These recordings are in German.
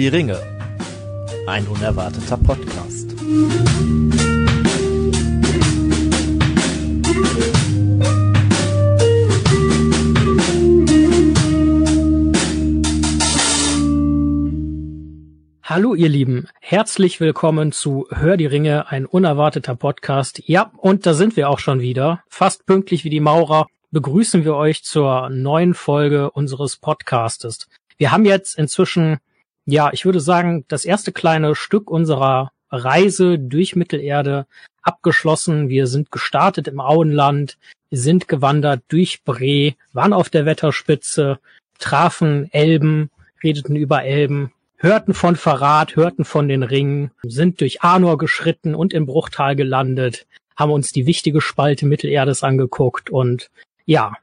Die Ringe. Ein unerwarteter Podcast. Hallo ihr Lieben, herzlich willkommen zu Hör die Ringe, ein unerwarteter Podcast. Ja, und da sind wir auch schon wieder. Fast pünktlich wie die Maurer begrüßen wir euch zur neuen Folge unseres Podcastes. Wir haben jetzt inzwischen, ja, ich würde sagen, das erste kleine Stück unserer Reise durch Mittelerde abgeschlossen. Wir sind gestartet im Auenland, sind gewandert durch Bre, waren auf der Wetterspitze, trafen Elben, redeten über Elben, hörten von Verrat, hörten von den Ringen, sind durch Arnor geschritten und im Bruchtal gelandet, haben uns die wichtige Spalte Mittelerdes angeguckt und ja,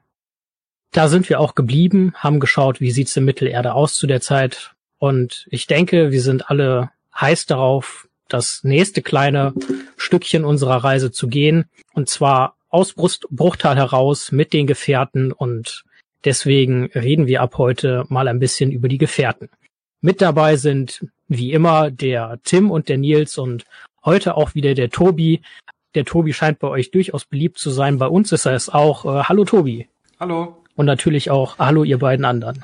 da sind wir auch geblieben, haben geschaut, wie sieht's in Mittelerde aus zu der Zeit und ich denke, wir sind alle heiß darauf, das nächste kleine Stückchen unserer Reise zu gehen und zwar aus Bruchtal heraus mit den Gefährten und deswegen reden wir ab heute mal ein bisschen über die Gefährten. Mit dabei sind wie immer der Tim und der Nils und heute auch wieder der Tobi. Der Tobi scheint bei euch durchaus beliebt zu sein. Bei uns ist er es auch. Äh, hallo Tobi. Hallo. Und natürlich auch hallo ihr beiden anderen.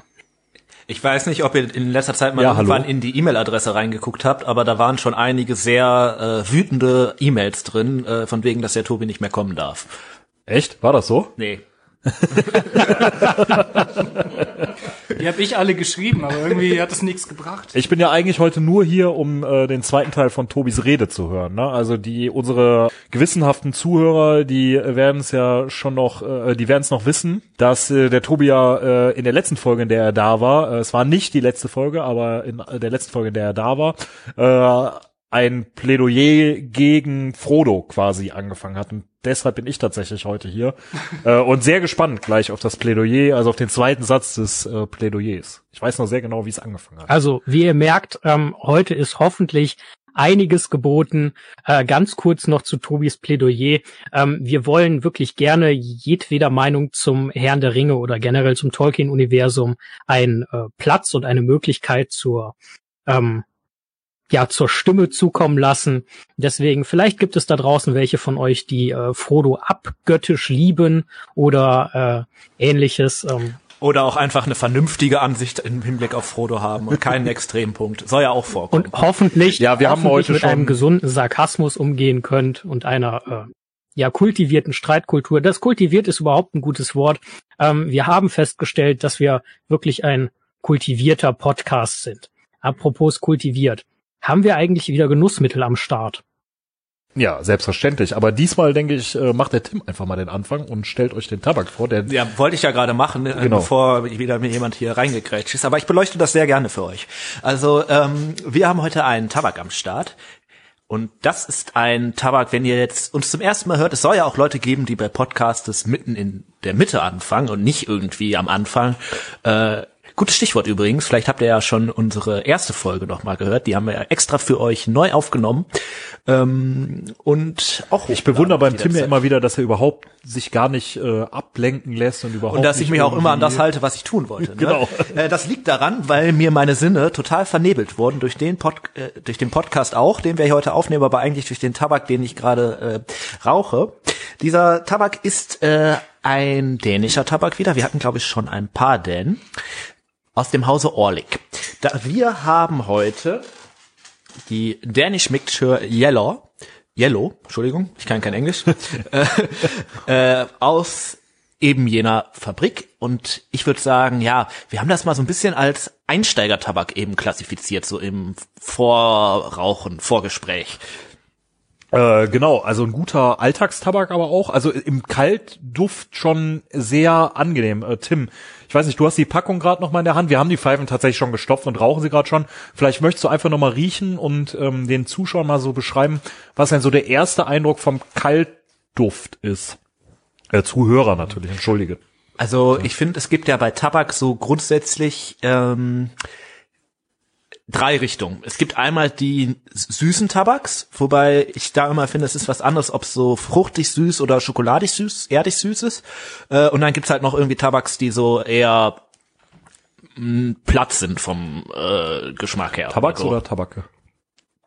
Ich weiß nicht, ob ihr in letzter Zeit mal ja, irgendwann hallo. in die E-Mail-Adresse reingeguckt habt, aber da waren schon einige sehr äh, wütende E-Mails drin, äh, von wegen, dass der Tobi nicht mehr kommen darf. Echt? War das so? Nee. Die habe ich alle geschrieben, aber irgendwie hat es nichts gebracht. Ich bin ja eigentlich heute nur hier, um äh, den zweiten Teil von Tobis Rede zu hören. Ne? Also die unsere gewissenhaften Zuhörer, die werden es ja schon noch, äh, die werden es noch wissen, dass äh, der Tobi ja äh, in der letzten Folge, in der er da war, äh, es war nicht die letzte Folge, aber in der letzten Folge, in der er da war, äh, ein Plädoyer gegen Frodo quasi angefangen hat. Und deshalb bin ich tatsächlich heute hier äh, und sehr gespannt gleich auf das Plädoyer, also auf den zweiten Satz des äh, Plädoyers. Ich weiß noch sehr genau, wie es angefangen hat. Also, wie ihr merkt, ähm, heute ist hoffentlich einiges geboten. Äh, ganz kurz noch zu Tobis Plädoyer. Ähm, wir wollen wirklich gerne jedweder Meinung zum Herrn der Ringe oder generell zum Tolkien-Universum einen äh, Platz und eine Möglichkeit zur ähm, ja zur Stimme zukommen lassen. Deswegen, vielleicht gibt es da draußen welche von euch, die äh, Frodo abgöttisch lieben oder äh, ähnliches. Ähm. Oder auch einfach eine vernünftige Ansicht im Hinblick auf Frodo haben und keinen Extrempunkt. Soll ja auch vorkommen. Und hoffentlich, ja, wir hoffentlich haben heute mit schon einem gesunden Sarkasmus umgehen könnt und einer äh, ja kultivierten Streitkultur. Das kultiviert ist überhaupt ein gutes Wort. Ähm, wir haben festgestellt, dass wir wirklich ein kultivierter Podcast sind. Apropos kultiviert haben wir eigentlich wieder Genussmittel am Start? Ja, selbstverständlich. Aber diesmal denke ich, äh, macht der Tim einfach mal den Anfang und stellt euch den Tabak vor. Der ja, wollte ich ja gerade machen, äh, genau. bevor wieder mir jemand hier reingekrätscht ist. Aber ich beleuchte das sehr gerne für euch. Also ähm, wir haben heute einen Tabak am Start. Und das ist ein Tabak, wenn ihr jetzt uns zum ersten Mal hört, es soll ja auch Leute geben, die bei Podcasts mitten in der Mitte anfangen und nicht irgendwie am Anfang. Äh, Gutes Stichwort übrigens. Vielleicht habt ihr ja schon unsere erste Folge noch mal gehört. Die haben wir ja extra für euch neu aufgenommen. Ähm, und auch ich bewundere beim Tim ja immer wieder, dass er überhaupt sich gar nicht äh, ablenken lässt und überhaupt und dass ich mich auch immer an das halte, was ich tun wollte. Ne? genau. Äh, das liegt daran, weil mir meine Sinne total vernebelt wurden durch den Pod, äh, durch den Podcast auch, den wir hier heute aufnehmen, aber eigentlich durch den Tabak, den ich gerade äh, rauche. Dieser Tabak ist äh, ein dänischer Tabak wieder. Wir hatten, glaube ich, schon ein paar Dänen aus dem Hause Orlik. Da, wir haben heute die Danish Mixture Yellow, Yellow, Entschuldigung, ich kann kein Englisch, äh, äh, aus eben jener Fabrik. Und ich würde sagen, ja, wir haben das mal so ein bisschen als Einsteigertabak eben klassifiziert, so im Vorrauchen, Vorgespräch. Äh, genau, also ein guter Alltagstabak aber auch. Also im Kaltduft schon sehr angenehm. Äh, Tim, ich weiß nicht, du hast die Packung gerade noch mal in der Hand. Wir haben die Pfeifen tatsächlich schon gestopft und rauchen sie gerade schon. Vielleicht möchtest du einfach noch mal riechen und ähm, den Zuschauern mal so beschreiben, was denn so der erste Eindruck vom Kaltduft ist. Äh, Zuhörer natürlich, entschuldige. Also ich finde, es gibt ja bei Tabak so grundsätzlich ähm, drei Richtungen. Es gibt einmal die süßen Tabaks, wobei ich da immer finde, es ist was anderes, ob es so fruchtig süß oder schokoladig süß, erdig süß ist. Äh, und dann gibt's halt noch irgendwie Tabaks, die so eher mh, platt sind vom äh, Geschmack her. Tabaks Also, oder Tabake?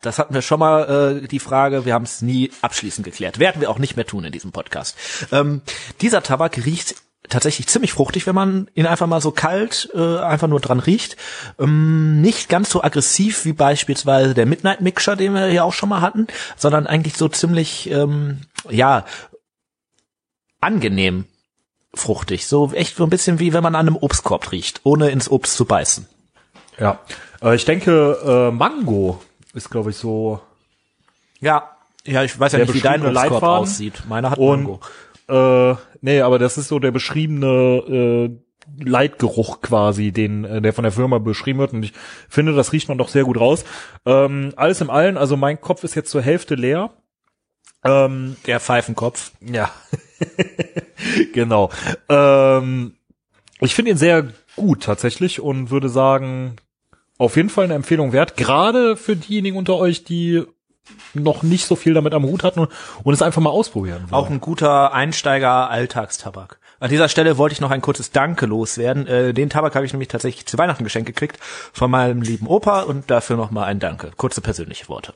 Das hatten wir schon mal äh, die Frage, wir haben es nie abschließend geklärt. Werden wir auch nicht mehr tun in diesem Podcast. Ähm, dieser Tabak riecht tatsächlich ziemlich fruchtig, wenn man ihn einfach mal so kalt äh, einfach nur dran riecht. Ähm, nicht ganz so aggressiv wie beispielsweise der Midnight Mixer, den wir hier auch schon mal hatten, sondern eigentlich so ziemlich ähm, ja angenehm fruchtig. So echt so ein bisschen wie wenn man an einem Obstkorb riecht, ohne ins Obst zu beißen. Ja. Äh, ich denke, äh, Mango ist, glaube ich, so. Ja, ja, ich weiß ja nicht, wie dein Obstkorb Leitfaden aussieht. Meiner hat Und Mango. Äh, nee, aber das ist so der beschriebene äh, Leitgeruch quasi, den äh, der von der Firma beschrieben wird. Und ich finde, das riecht man doch sehr gut raus. Ähm, alles im Allen, also mein Kopf ist jetzt zur Hälfte leer. Ähm, Der Pfeifenkopf. ja, genau. Ähm, ich finde ihn sehr gut tatsächlich und würde sagen, auf jeden Fall eine Empfehlung wert. Gerade für diejenigen unter euch, die noch nicht so viel damit am Hut hatten und, und es einfach mal ausprobieren wollen. Auch ein guter Einsteiger-Alltagstabak. An dieser Stelle wollte ich noch ein kurzes Danke loswerden. Äh, den Tabak habe ich nämlich tatsächlich zu Weihnachten geschenkt gekriegt von meinem lieben Opa und dafür nochmal ein Danke. Kurze persönliche Worte.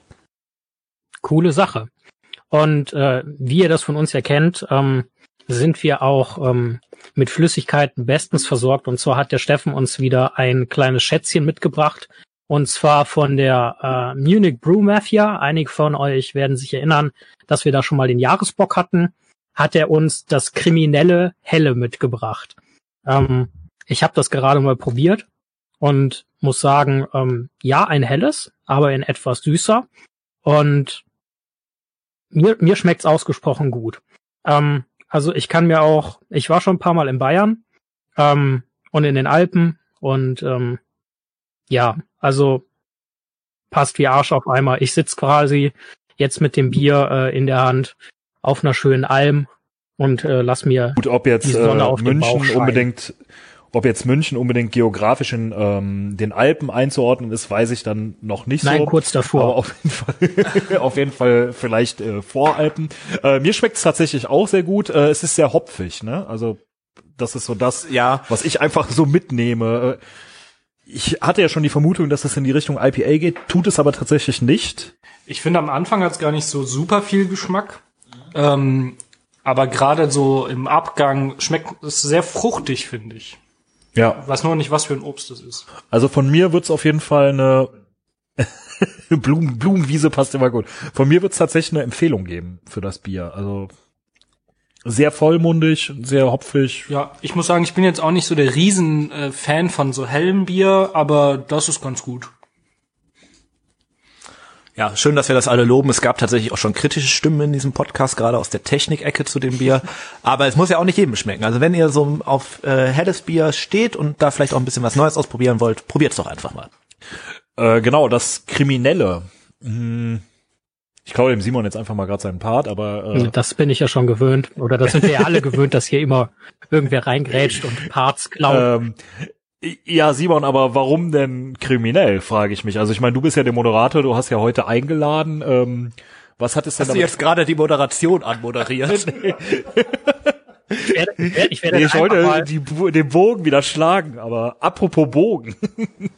Coole Sache. Und äh, wie ihr das von uns ja kennt, ähm, sind wir auch ähm, mit Flüssigkeiten bestens versorgt. Und zwar hat der Steffen uns wieder ein kleines Schätzchen mitgebracht. Und zwar von der äh, Munich Brew Mafia. Einige von euch werden sich erinnern, dass wir da schon mal den Jahresbock hatten. Hat er uns das kriminelle Helle mitgebracht. Ähm, ich habe das gerade mal probiert und muss sagen, ähm, ja, ein helles, aber in etwas süßer. Und mir, mir schmeckt's ausgesprochen gut. Ähm, also ich kann mir auch, ich war schon ein paar Mal in Bayern ähm, und in den Alpen und ähm, ja, also passt wie Arsch auf Eimer. Ich sitz quasi jetzt mit dem Bier äh, in der Hand auf einer schönen Alm und äh, lass mir Gut, ob jetzt die Sonne äh, auf den Bauch München unbedingt, ob jetzt München unbedingt geografisch in ähm, den Alpen einzuordnen ist, weiß ich dann noch nicht Nein, so. kurz davor. Aber auf jeden Fall, auf jeden Fall vielleicht äh, Voralpen. Äh, mir schmeckt es tatsächlich auch sehr gut. Äh, es ist sehr hopfig, ne? Also das ist so das, Ja. was ich einfach so mitnehme. Äh, Ich hatte ja schon die Vermutung, dass es in die Richtung IPA geht, tut es aber tatsächlich nicht. Ich finde, am Anfang hat's gar nicht so super viel Geschmack. Ähm, aber gerade so im Abgang schmeckt es sehr fruchtig, finde ich. Ja, Weiß nur nicht, was für ein Obst es ist. Also von mir wird's auf jeden Fall eine Blumen, Blumenwiese passt immer gut. Von mir wird's tatsächlich eine Empfehlung geben für das Bier. Also sehr vollmundig, sehr hopfig. Ja, ich muss sagen, ich bin jetzt auch nicht so der riesen äh, Fan von so hellem Bier, aber das ist ganz gut. Ja, schön, dass wir das alle loben. Es gab tatsächlich auch schon kritische Stimmen in diesem Podcast, gerade aus der Technikecke zu dem Bier. Aber es muss ja auch nicht jedem schmecken. Also wenn ihr so auf äh, helles Bier steht und da vielleicht auch ein bisschen was Neues ausprobieren wollt, probiert's doch einfach mal. Äh, genau, das Kriminelle. Hm, Ich klaue dem Simon jetzt einfach mal gerade seinen Part, aber äh, Das bin ich ja schon gewöhnt. Oder das sind wir ja alle gewöhnt, dass hier immer irgendwer reingrätscht und Parts klaut. ähm, ja, Simon, aber warum denn kriminell, frage ich mich. Also ich meine, du bist ja der Moderator, du hast ja heute eingeladen. Ähm, was hat es denn Hast du jetzt gerade die Moderation anmoderiert? ich werde, ich werde, ich werde Nee, ich einfach wollte mal, die, den Bogen wieder schlagen, aber apropos Bogen.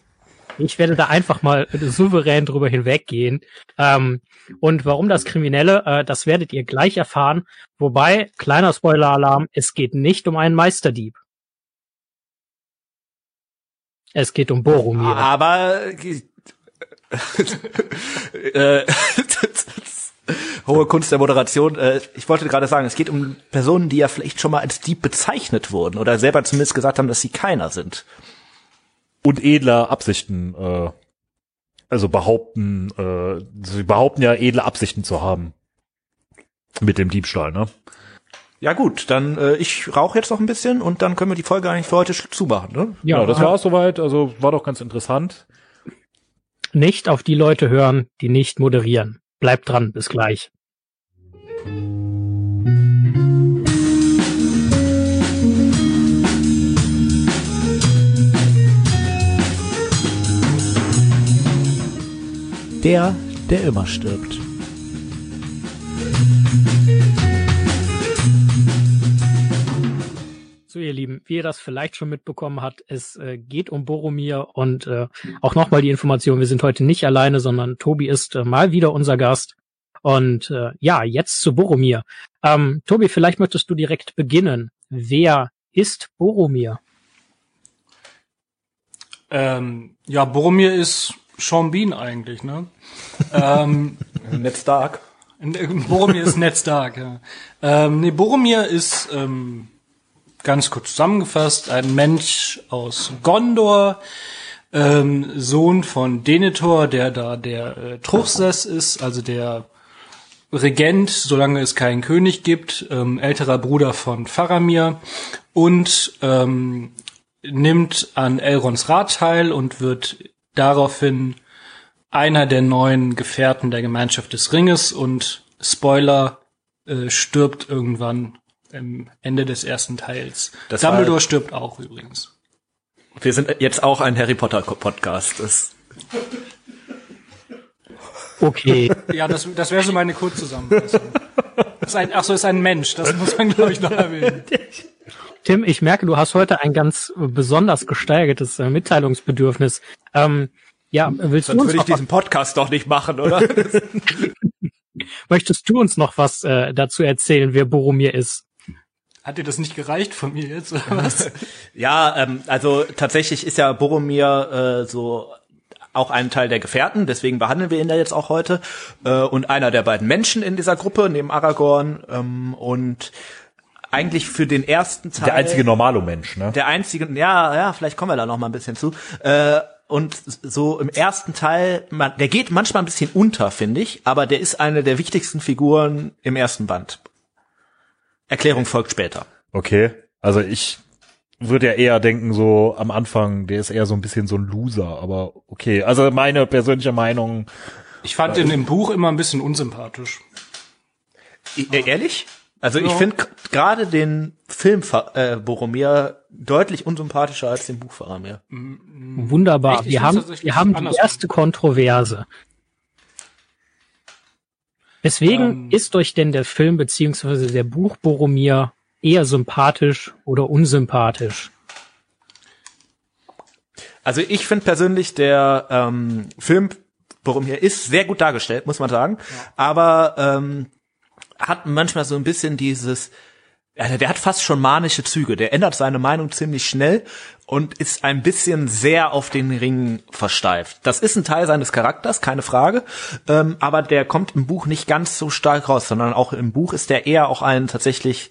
ich werde da einfach mal souverän drüber hinweggehen. Ähm, und warum das Kriminelle, äh, das werdet ihr gleich erfahren. Wobei, kleiner Spoiler-Alarm, es geht nicht um einen Meisterdieb. Es geht um Boromir. Aber äh, hohe Kunst der Moderation. Äh, ich wollte gerade sagen, es geht um Personen, die ja vielleicht schon mal als Dieb bezeichnet wurden oder selber zumindest gesagt haben, dass sie keiner sind. Und edler Absichten, äh, also behaupten, äh, sie behaupten ja edle Absichten zu haben. Mit dem Diebstahl, ne? Ja gut, dann äh, ich rauche jetzt noch ein bisschen und dann können wir die Folge eigentlich für heute zumachen. Ne? Ja, das war's soweit. Also war doch ganz interessant. Nicht auf die Leute hören, die nicht moderieren. Bleibt dran, bis gleich. Der, der immer stirbt. So, ihr Lieben, wie ihr das vielleicht schon mitbekommen habt, es äh, geht um Boromir und äh, auch nochmal die Information, wir sind heute nicht alleine, sondern Tobi ist äh, mal wieder unser Gast. Und äh, ja, jetzt zu Boromir. Ähm, Tobi, vielleicht möchtest du direkt beginnen. Wer ist Boromir? Ähm, ja, Boromir ist Sean Bean eigentlich, ne? ähm, Ned Stark. Boromir ist Ned Stark, ja. Ähm, nee, Boromir ist ähm, ganz kurz zusammengefasst ein Mensch aus Gondor, ähm, Sohn von Denethor, der da der äh, Truchsess ist, also der Regent, solange es keinen König gibt, ähm, älterer Bruder von Faramir und ähm, nimmt an Elrons Rat teil und wird daraufhin einer der neuen Gefährten der Gemeinschaft des Ringes und Spoiler äh, stirbt irgendwann am Ende des ersten Teils. Das Dumbledore war- stirbt auch übrigens. Wir sind jetzt auch ein Harry Potter Podcast. Das Okay. Ja, das, das wäre so meine Kurzzusammenfassung. Ist ein, ach so, ist ein Mensch, das muss man glaube ich noch erwähnen. Tim, ich merke, du hast heute ein ganz äh, besonders gesteigertes äh, Mitteilungsbedürfnis. Ähm, ja, willst du sonst uns würde ich diesen Podcast doch nicht machen, oder? möchtest du uns noch was äh, dazu erzählen, wer Boromir ist? Hat dir das nicht gereicht von mir jetzt, oder was? ja, ähm, also tatsächlich ist ja Boromir äh, so auch ein Teil der Gefährten, deswegen behandeln wir ihn da jetzt auch heute. Äh, und einer der beiden Menschen in dieser Gruppe, neben Aragorn. Ähm, und eigentlich für den ersten Teil. Der einzige normale Mensch, ne? Der einzige, ja, ja, vielleicht kommen wir da noch mal ein bisschen zu. Äh, und so im ersten Teil, man, der geht manchmal ein bisschen unter, finde ich, aber der ist eine der wichtigsten Figuren im ersten Band. Erklärung folgt später. Okay. Also ich würde ja eher denken, so am Anfang, der ist eher so ein bisschen so ein Loser, aber okay. Also meine persönliche Meinung, Ich fand ihn im Buch immer ein bisschen unsympathisch. I- äh, ehrlich? Also ich Ja. finde k- gerade den Film äh, Boromir deutlich unsympathischer als den Buch Faramir. Wunderbar. Echt? Ich Wir haben, wir haben die erste Kontroverse. Weswegen Ähm. ist euch denn der Film beziehungsweise der Buch Boromir eher sympathisch oder unsympathisch? Also ich finde persönlich der ähm, Film Boromir ist sehr gut dargestellt, muss man sagen, aber ähm, hat manchmal so ein bisschen dieses ja, der hat fast schon manische Züge. Der ändert seine Meinung ziemlich schnell und ist ein bisschen sehr auf den Ring versteift. Das ist ein Teil seines Charakters, keine Frage. Ähm, aber der kommt im Buch nicht ganz so stark raus, sondern auch im Buch ist der eher auch ein tatsächlich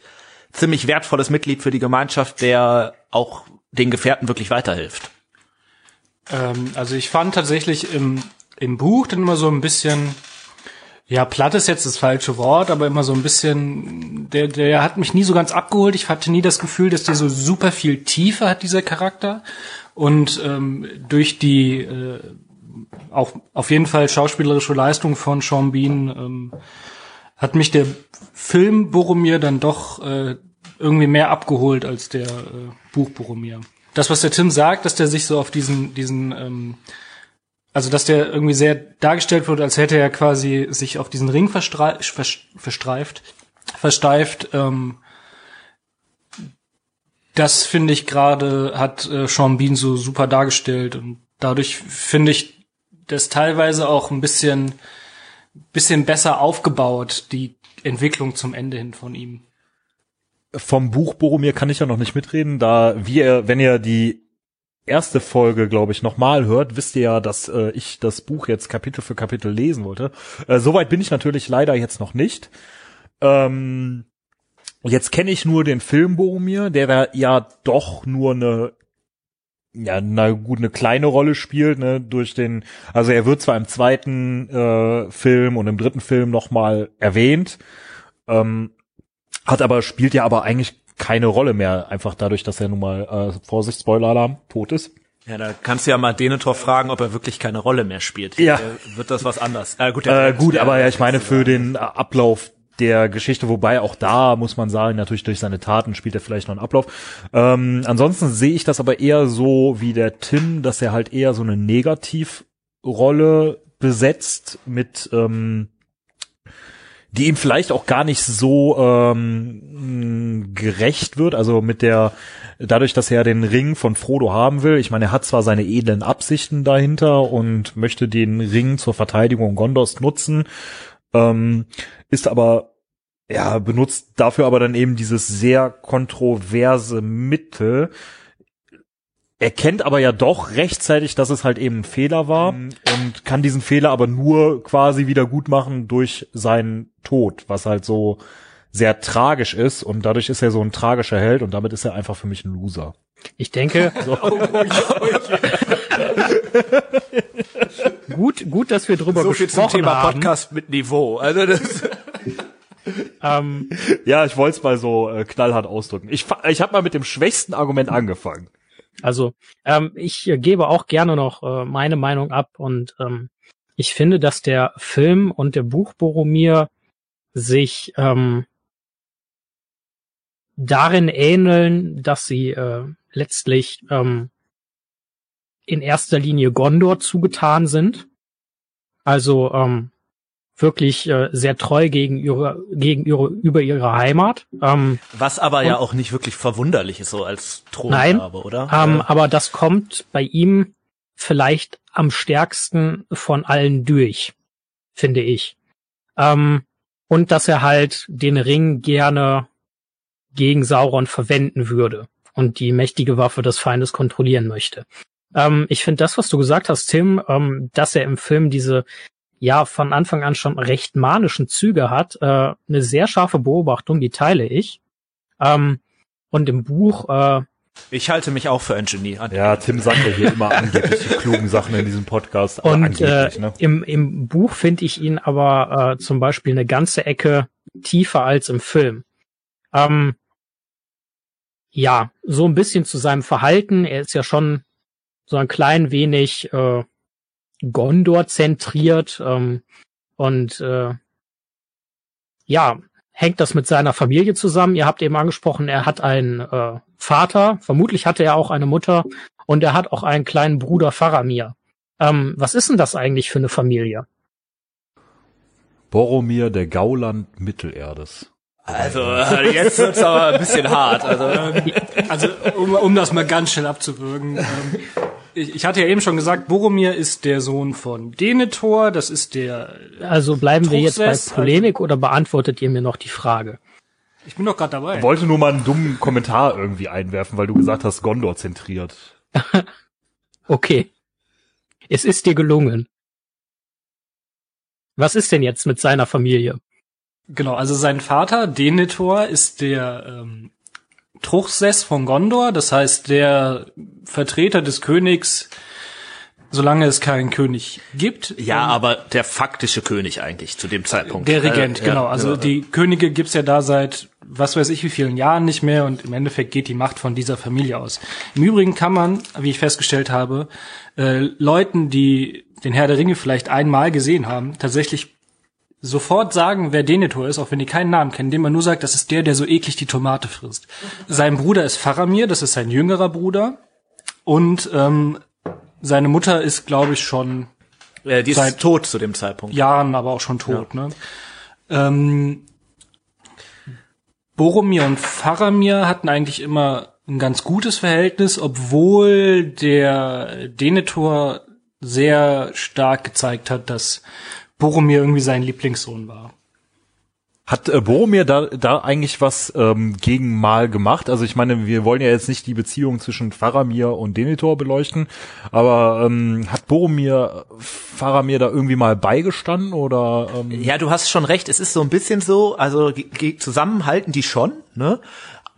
ziemlich wertvolles Mitglied für die Gemeinschaft, der auch den Gefährten wirklich weiterhilft. Ähm, also ich fand tatsächlich im, im Buch dann immer so ein bisschen, ja, platt ist jetzt das falsche Wort, aber immer so ein bisschen, der, der hat mich nie so ganz abgeholt. Ich hatte nie das Gefühl, dass der so super viel Tiefe hat, dieser Charakter. Und ähm, durch die äh, auch auf jeden Fall schauspielerische Leistung von Sean Bean ähm, hat mich der Film Boromir dann doch äh, irgendwie mehr abgeholt als der äh, Buch Boromir. Das, was der Tim sagt, dass der sich so auf diesen, diesen, ähm, also dass der irgendwie sehr dargestellt wird, als hätte er quasi sich auf diesen Ring verstre vers verstreift, versteift. Ähm, das finde ich gerade hat äh, Sean Bean so super dargestellt und dadurch finde ich das teilweise auch ein bisschen bisschen besser aufgebaut, die Entwicklung zum Ende hin von ihm. vom Buch Boromir kann ich ja noch nicht mitreden, da wir, wenn ihr die erste Folge, glaube ich, nochmal hört, wisst ihr ja, dass äh, ich das Buch jetzt Kapitel für Kapitel lesen wollte. Äh, Soweit bin ich natürlich leider jetzt noch nicht. Ähm, jetzt kenne ich nur den Film Boromir, der ja doch nur eine ja, na gut, eine kleine Rolle spielt, ne, durch den, also er wird zwar im zweiten äh, Film und im dritten Film nochmal erwähnt, ähm, hat aber, spielt ja aber eigentlich keine Rolle mehr, einfach dadurch, dass er nun mal, äh, Vorsicht, Spoiler-Alarm, tot ist. Ja, da kannst du ja mal Denethor fragen, ob er wirklich keine Rolle mehr spielt. Ja. Äh, wird das was anders? Äh, gut, Äh, gut, aber ja, ich meine für den äh, Ablauf der Geschichte, wobei auch da muss man sagen, natürlich durch seine Taten spielt er vielleicht noch einen Ablauf. Ähm, ansonsten sehe ich das aber eher so wie der Tim, dass er halt eher so eine Negativrolle besetzt mit ähm, die ihm vielleicht auch gar nicht so ähm, mh, gerecht wird, also mit der dadurch, dass er den Ring von Frodo haben will, ich meine, er hat zwar seine edlen Absichten dahinter und möchte den Ring zur Verteidigung Gondors nutzen, ähm, ist aber ja, benutzt dafür aber dann eben dieses sehr kontroverse Mittel, erkennt aber ja doch rechtzeitig, dass es halt eben ein Fehler war mhm. und kann diesen Fehler aber nur quasi wieder gut machen durch seinen Tod, was halt so sehr tragisch ist und dadurch ist er so ein tragischer Held und damit ist er einfach für mich ein Loser. Ich denke, so. gut, gut, dass wir drüber so gesprochen viel zum Thema haben. Podcast mit Niveau. Also das ähm, ja, ich wollte es mal so äh, knallhart ausdrücken. Ich, ich habe mal mit dem schwächsten Argument angefangen. Also ähm, ich gebe auch gerne noch äh, meine Meinung ab und ähm, ich finde, dass der Film und der Buch Boromir sich ähm, darin ähneln, dass sie äh, letztlich ähm, in erster Linie Gondor zugetan sind. Also ähm, wirklich äh, sehr treu gegen ihre, gegen ihre, über ihre Heimat. Ähm, Was aber ja auch nicht wirklich verwunderlich ist, so als Thronhabe, oder? Ähm, ja. Aber das kommt bei ihm vielleicht am stärksten von allen durch, finde ich. Ähm, und dass er halt den Ring gerne gegen Sauron verwenden würde und die mächtige Waffe des Feindes kontrollieren möchte. Ähm, ich finde das, was du gesagt hast, Tim, ähm, dass er im Film diese ja von Anfang an schon recht manischen Züge hat. Äh, eine sehr scharfe Beobachtung, die teile ich. Ähm, und im Buch äh, ich halte mich auch für ein Genie. Ja, Tim sagt ja hier immer angeblich die klugen Sachen in diesem Podcast. Und äh, ne? im, im Buch finde ich ihn aber äh, zum Beispiel eine ganze Ecke tiefer als im Film. Ähm, ja, so ein bisschen zu seinem Verhalten. Er ist ja schon so ein klein wenig äh, Gondor zentriert ähm, und äh, ja, hängt das mit seiner Familie zusammen. Ihr habt eben angesprochen, er hat einen äh, Vater, vermutlich hatte er auch eine Mutter und er hat auch einen kleinen Bruder Faramir. Ähm, was ist denn das eigentlich für eine Familie? Boromir der Gauland Mittelerdes. Also jetzt wird's aber ein bisschen hart. Also, also um, um das mal ganz schnell abzuwürgen. Ähm, ich, ich hatte ja eben schon gesagt, Boromir ist der Sohn von Denethor, das ist der. Also bleiben Truchsess, wir jetzt bei Polemik also, oder beantwortet ihr mir noch die Frage? Ich bin doch gerade dabei. Ich wollte nur mal einen dummen Kommentar irgendwie einwerfen, weil du gesagt hast, Gondor zentriert. okay. Es ist dir gelungen. Was ist denn jetzt mit seiner Familie? Genau, also sein Vater, Denethor, ist der ähm, Truchsess von Gondor, das heißt der Vertreter des Königs, solange es keinen König gibt. Ja, aber der faktische König eigentlich zu dem Zeitpunkt. Der Regent, äh, genau. Ja, also ja. die Könige gibt's ja da seit was weiß ich wie vielen Jahren nicht mehr und im Endeffekt geht die Macht von dieser Familie aus. Im Übrigen kann man, wie ich festgestellt habe, äh, Leuten, die den Herr der Ringe vielleicht einmal gesehen haben, tatsächlich sofort sagen, wer Denethor ist, auch wenn die keinen Namen kennen, indem man nur sagt, das ist der, der so eklig die Tomate frisst. Sein Bruder ist Faramir, das ist sein jüngerer Bruder. Und ähm, seine Mutter ist, glaube ich, schon äh, die ist tot zu dem Zeitpunkt. Jahren, aber auch schon tot. Ja. Ne? Ähm, Boromir und Faramir hatten eigentlich immer ein ganz gutes Verhältnis, obwohl der Denethor sehr stark gezeigt hat, dass Boromir irgendwie sein Lieblingssohn war. Hat äh, Boromir da, da eigentlich was ähm, gegen Mal gemacht? Also ich meine, wir wollen ja jetzt nicht die Beziehung zwischen Faramir und Denethor beleuchten, aber ähm, hat Boromir Faramir da irgendwie mal beigestanden oder? Ähm? Ja, du hast schon recht. Es ist so ein bisschen so, also zusammenhalten die schon, ne?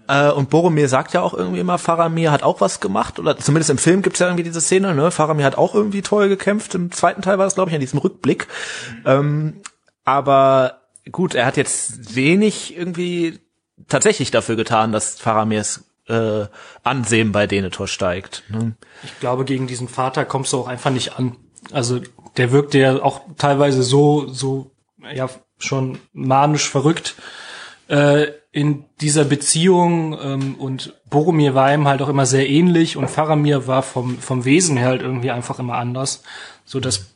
Äh, und Boromir sagt ja auch irgendwie immer, Faramir hat auch was gemacht, oder zumindest im Film gibt's ja irgendwie diese Szene, ne? Faramir hat auch irgendwie toll gekämpft. Im zweiten Teil war das, glaube ich, an diesem Rückblick. Ähm, aber gut, er hat jetzt wenig irgendwie tatsächlich dafür getan, dass Faramirs äh, Ansehen bei Denethor steigt. Ne? Ich glaube, gegen diesen Vater kommst du auch einfach nicht an. Also der wirkt ja auch teilweise so, so ja schon manisch verrückt. Äh, in dieser Beziehung ähm, und Boromir war ihm halt auch immer sehr ähnlich und Faramir war vom, vom Wesen her halt irgendwie einfach immer anders, so dass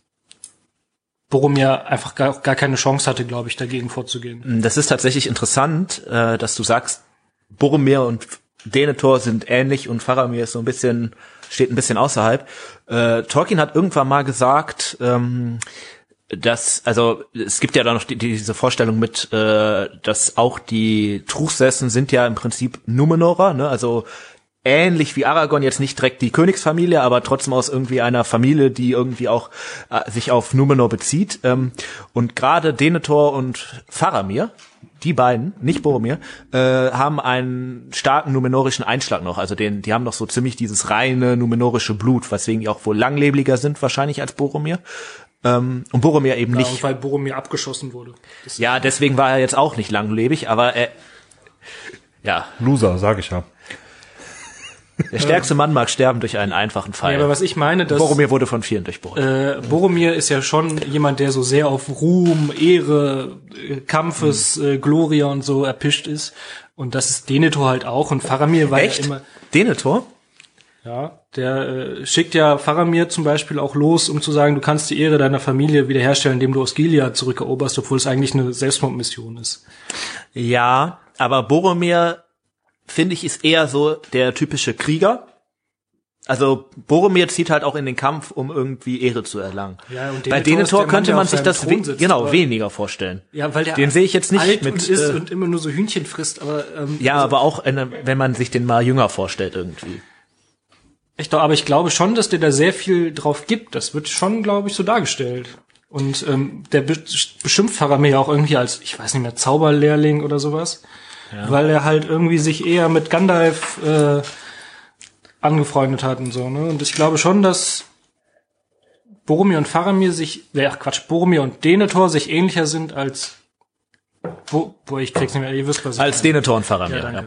Boromir einfach gar, gar keine Chance hatte, glaube ich, dagegen vorzugehen. Das ist tatsächlich interessant, äh, dass du sagst, Boromir und Denethor sind ähnlich und Faramir ist so ein bisschen, steht ein bisschen außerhalb. Äh, Tolkien hat irgendwann mal gesagt, ähm, dass, also es gibt ja da noch die, diese Vorstellung mit, äh, dass auch die Truchsessen sind ja im Prinzip Numenorer, ne? also ähnlich wie Aragorn jetzt nicht direkt die Königsfamilie, aber trotzdem aus irgendwie einer Familie, die irgendwie auch äh, sich auf Numenor bezieht. Ähm, und gerade Denethor und Faramir, die beiden, nicht Boromir, äh, haben einen starken numenorischen Einschlag noch. Also den, die haben noch so ziemlich dieses reine numenorische Blut, weswegen die auch wohl langlebliger sind wahrscheinlich als Boromir. Ähm, und Boromir eben ja, nicht. weil Boromir abgeschossen wurde. Das ja, deswegen war er jetzt auch nicht langlebig, aber er, ja. Loser, sag ich ja. Der stärkste Mann mag sterben durch einen einfachen Pfeil. Ja, aber was ich meine, dass Boromir wurde von vielen durchbohrt. Äh, Boromir ist ja schon jemand, der so sehr auf Ruhm, Ehre, äh, Kampfes, hm. äh, Gloria und so erpischt ist. Und das ist Denethor halt auch. Und Faramir war Echt? ja immer. Denethor? Ja, der äh, schickt ja Faramir zum Beispiel auch los, um zu sagen, du kannst die Ehre deiner Familie wiederherstellen, indem du aus Gilead zurückeroberst, obwohl es eigentlich eine Selbstmordmission ist. Ja, aber Boromir finde ich, ist eher so der typische Krieger. Also Boromir zieht halt auch in den Kampf, um irgendwie Ehre zu erlangen. Ja, und Bei Denethor könnte man sich das we sitzt, genau weniger vorstellen. Ja, weil der den sehe ich jetzt nicht alt mit und isst äh, und immer nur so Hühnchen frisst. Aber ähm, ja, also, aber auch wenn man sich den mal jünger vorstellt irgendwie. Echt, aber ich glaube schon, dass der da sehr viel drauf gibt. Das wird schon, glaube ich, so dargestellt. Und ähm, der beschimpft Faramir ja auch irgendwie als, ich weiß nicht mehr, Zauberlehrling oder sowas ja. weil er halt irgendwie sich eher mit Gandalf äh, angefreundet hat und so. Ne? Und ich glaube schon, dass Boromir und Faramir sich, äh, ach Quatsch, Boromir und Denethor sich ähnlicher sind als wo, wo ich krieg's nicht mehr, ihr wisst was. Als Denethor und Faramir. Ja, ja.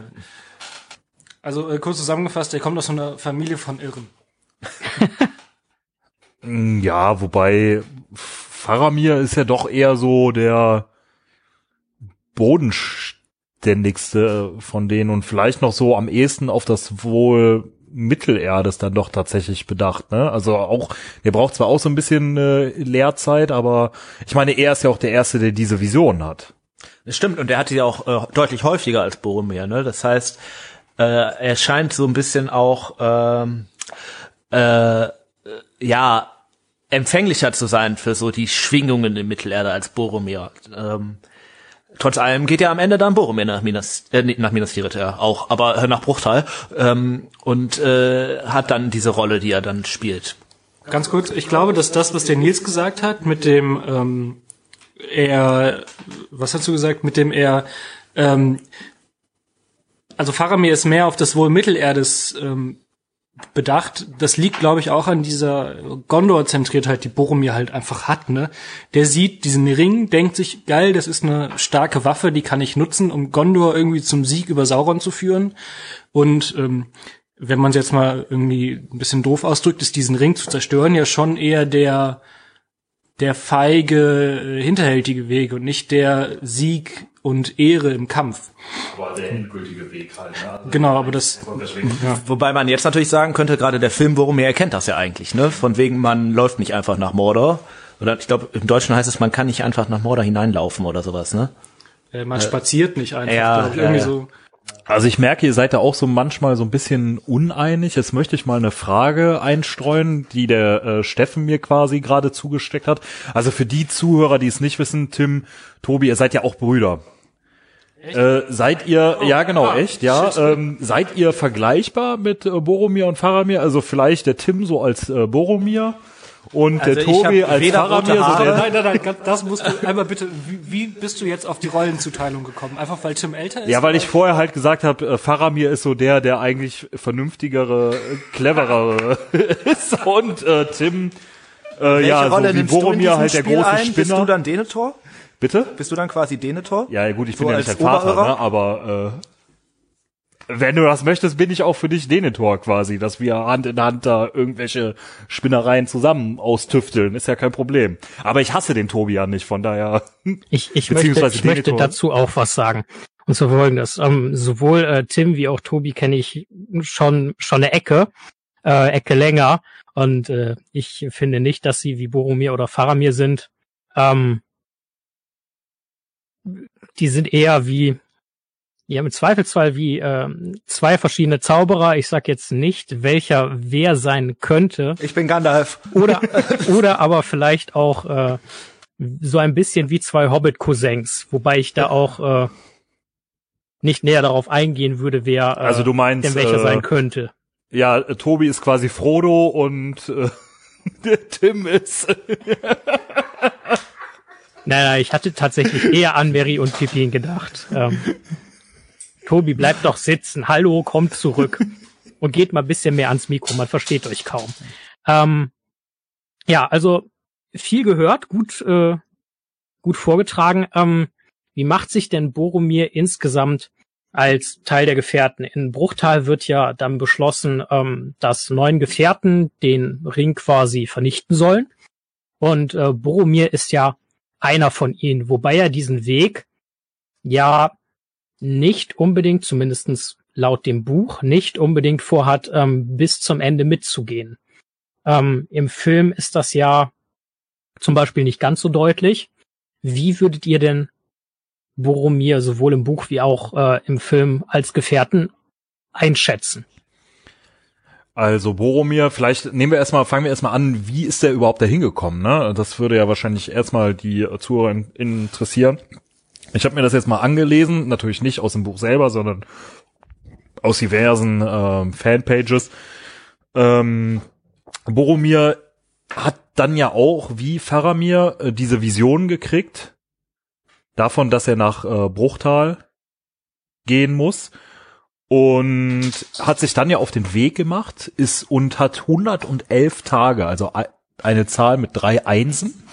Also äh, kurz zusammengefasst, er kommt aus so einer Familie von Irren. ja, wobei Faramir ist ja doch eher so der Bodenständigste ständigste von denen und vielleicht noch so am ehesten auf das Wohl Mittelerdes dann doch tatsächlich bedacht. Ne? Also auch, der braucht zwar auch so ein bisschen äh, Lehrzeit, aber ich meine, er ist ja auch der Erste, der diese Vision hat. Das stimmt, und er hatte ja auch äh, deutlich häufiger als Boromir. Ne? Das heißt, äh, er scheint so ein bisschen auch ähm, äh, ja empfänglicher zu sein für so die Schwingungen im Mittelerde als Boromir. Ähm, Trotz allem geht ja am Ende dann Boromir nach Minas, äh, nach Minas Tirith ja auch, aber äh, nach Bruchtal ähm, und äh, hat dann diese Rolle, die er dann spielt. Ganz kurz, ich glaube, dass das, was der Nils gesagt hat, mit dem ähm, er, was hast du gesagt, mit dem er ähm, also Faramir ist mehr auf das Wohl Mittelerdes ähm, bedacht. Das liegt, glaube ich, auch an dieser Gondor-Zentriertheit, die Boromir halt einfach hat. Ne? Der sieht diesen Ring, denkt sich, geil, das ist eine starke Waffe, die kann ich nutzen, um Gondor irgendwie zum Sieg über Sauron zu führen. Und ähm, wenn man es jetzt mal irgendwie ein bisschen doof ausdrückt, ist diesen Ring zu zerstören ja schon eher der der feige, äh, hinterhältige Weg und nicht der Sieg und Ehre im Kampf. Aber der endgültige Weg halt. Ne? Also genau, aber das. Ja. Wobei man jetzt natürlich sagen könnte, gerade der Film Boromir erkennt das ja eigentlich, ne? Von wegen, man läuft nicht einfach nach Mordor. Oder ich glaube, im Deutschen heißt es, man kann nicht einfach nach Mordor hineinlaufen oder sowas, ne? Äh, man äh, spaziert nicht einfach. Ja, ich, irgendwie ja, ja. so. Also ich merke, ihr seid da auch so manchmal so ein bisschen uneinig. Jetzt möchte ich mal eine Frage einstreuen, die der äh, Steffen mir quasi gerade zugesteckt hat. Also für die Zuhörer, die es nicht wissen, Tim, Tobi, ihr seid ja auch Brüder. Äh, seid ihr, oh, ja genau, ah, echt, ja. Ähm, seid ihr vergleichbar mit äh, Boromir und Faramir? Also vielleicht der Tim so als äh, Boromir und also der Tobi als Faramir. So der nein, nein, nein, das musst du einmal bitte, wie, wie bist du jetzt auf die Rollenzuteilung gekommen? Einfach weil Tim älter ist? Ja, weil ich vorher halt gesagt habe, äh, Faramir ist so der, der eigentlich vernünftigere, cleverere ist und äh, Tim äh, ja, Rolle so wie Boromir halt der große ein? Spinner. Bist du dann Denethor? Bitte? Bist du dann quasi Denethor? Ja, gut, ich so bin ja nicht dein Vater, ne? aber äh, wenn du das möchtest, bin ich auch für dich Denethor quasi, dass wir Hand in Hand da irgendwelche Spinnereien zusammen austüfteln, ist ja kein Problem. Aber ich hasse den Tobi ja nicht, von daher. Ich, ich, möchte, ich möchte dazu auch was sagen. Und so folgendes. Ähm, sowohl äh, Tim wie auch Tobi kenne ich schon schon eine Ecke, äh, Ecke länger. Und äh, ich finde nicht, dass sie wie Boromir oder Faramir sind. Ähm, die sind eher wie, Ja, im Zweifelsfall wie äh, zwei verschiedene Zauberer. Ich sag jetzt nicht, welcher wer sein könnte. Ich bin Gandalf. Oder oder aber vielleicht auch äh, so ein bisschen wie zwei Hobbit-Cousins, wobei ich da auch äh, nicht näher darauf eingehen würde, wer äh, Also du meinst, denn welcher äh, sein könnte. Ja, Tobi ist quasi Frodo und äh, der Tim ist. Nein, nein, ich hatte tatsächlich eher an Mary und Pippin gedacht. Ähm, Tobi, bleibt doch sitzen. Hallo, kommt zurück. Und geht mal ein bisschen mehr ans Mikro, man versteht euch kaum. Ähm, ja, also viel gehört, gut, äh, gut vorgetragen. Ähm, wie macht sich denn Boromir insgesamt als Teil der Gefährten? In Bruchtal wird ja dann beschlossen, ähm, dass neun Gefährten den Ring quasi vernichten sollen. Und äh, Boromir ist ja einer von ihnen, wobei er diesen Weg ja nicht unbedingt, zumindestens laut dem Buch, nicht unbedingt vorhat, ähm, bis zum Ende mitzugehen. Ähm, Im Film ist das ja zum Beispiel nicht ganz so deutlich. Wie würdet ihr denn Boromir sowohl im Buch wie auch äh, im Film als Gefährten einschätzen? Also Boromir, vielleicht nehmen wir erstmal, fangen wir erstmal an, wie ist der überhaupt da hingekommen, ne? Das würde ja wahrscheinlich erstmal die Zuhörer in, interessieren. Ich habe mir das jetzt mal angelesen, natürlich nicht aus dem Buch selber, sondern aus diversen ähm, Fanpages. Ähm, Boromir hat dann ja auch, wie Faramir, äh, diese Vision gekriegt, davon, dass er nach äh, Bruchtal gehen muss und hat sich dann ja auf den Weg gemacht, ist und hat 111 Tage, also eine Zahl mit drei Einsen.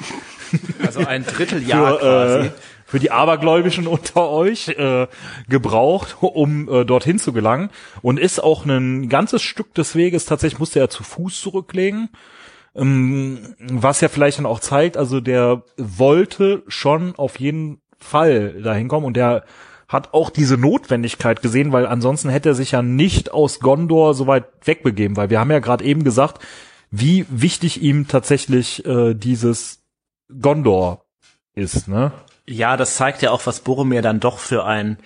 Also ein Dritteljahr für, äh, quasi. für die Abergläubischen unter euch äh, gebraucht, um äh, dorthin zu gelangen und ist auch ein ganzes Stück des Weges tatsächlich musste er zu Fuß zurücklegen. Ähm, was ja vielleicht dann auch zeigt, also der wollte schon auf jeden Fall dahin kommen und der hat auch diese Notwendigkeit gesehen, weil ansonsten hätte er sich ja nicht aus Gondor so weit wegbegeben, weil wir haben ja gerade eben gesagt, wie wichtig ihm tatsächlich äh, dieses Gondor ist, ne? Ja, das zeigt ja auch, was Boromir dann doch für ein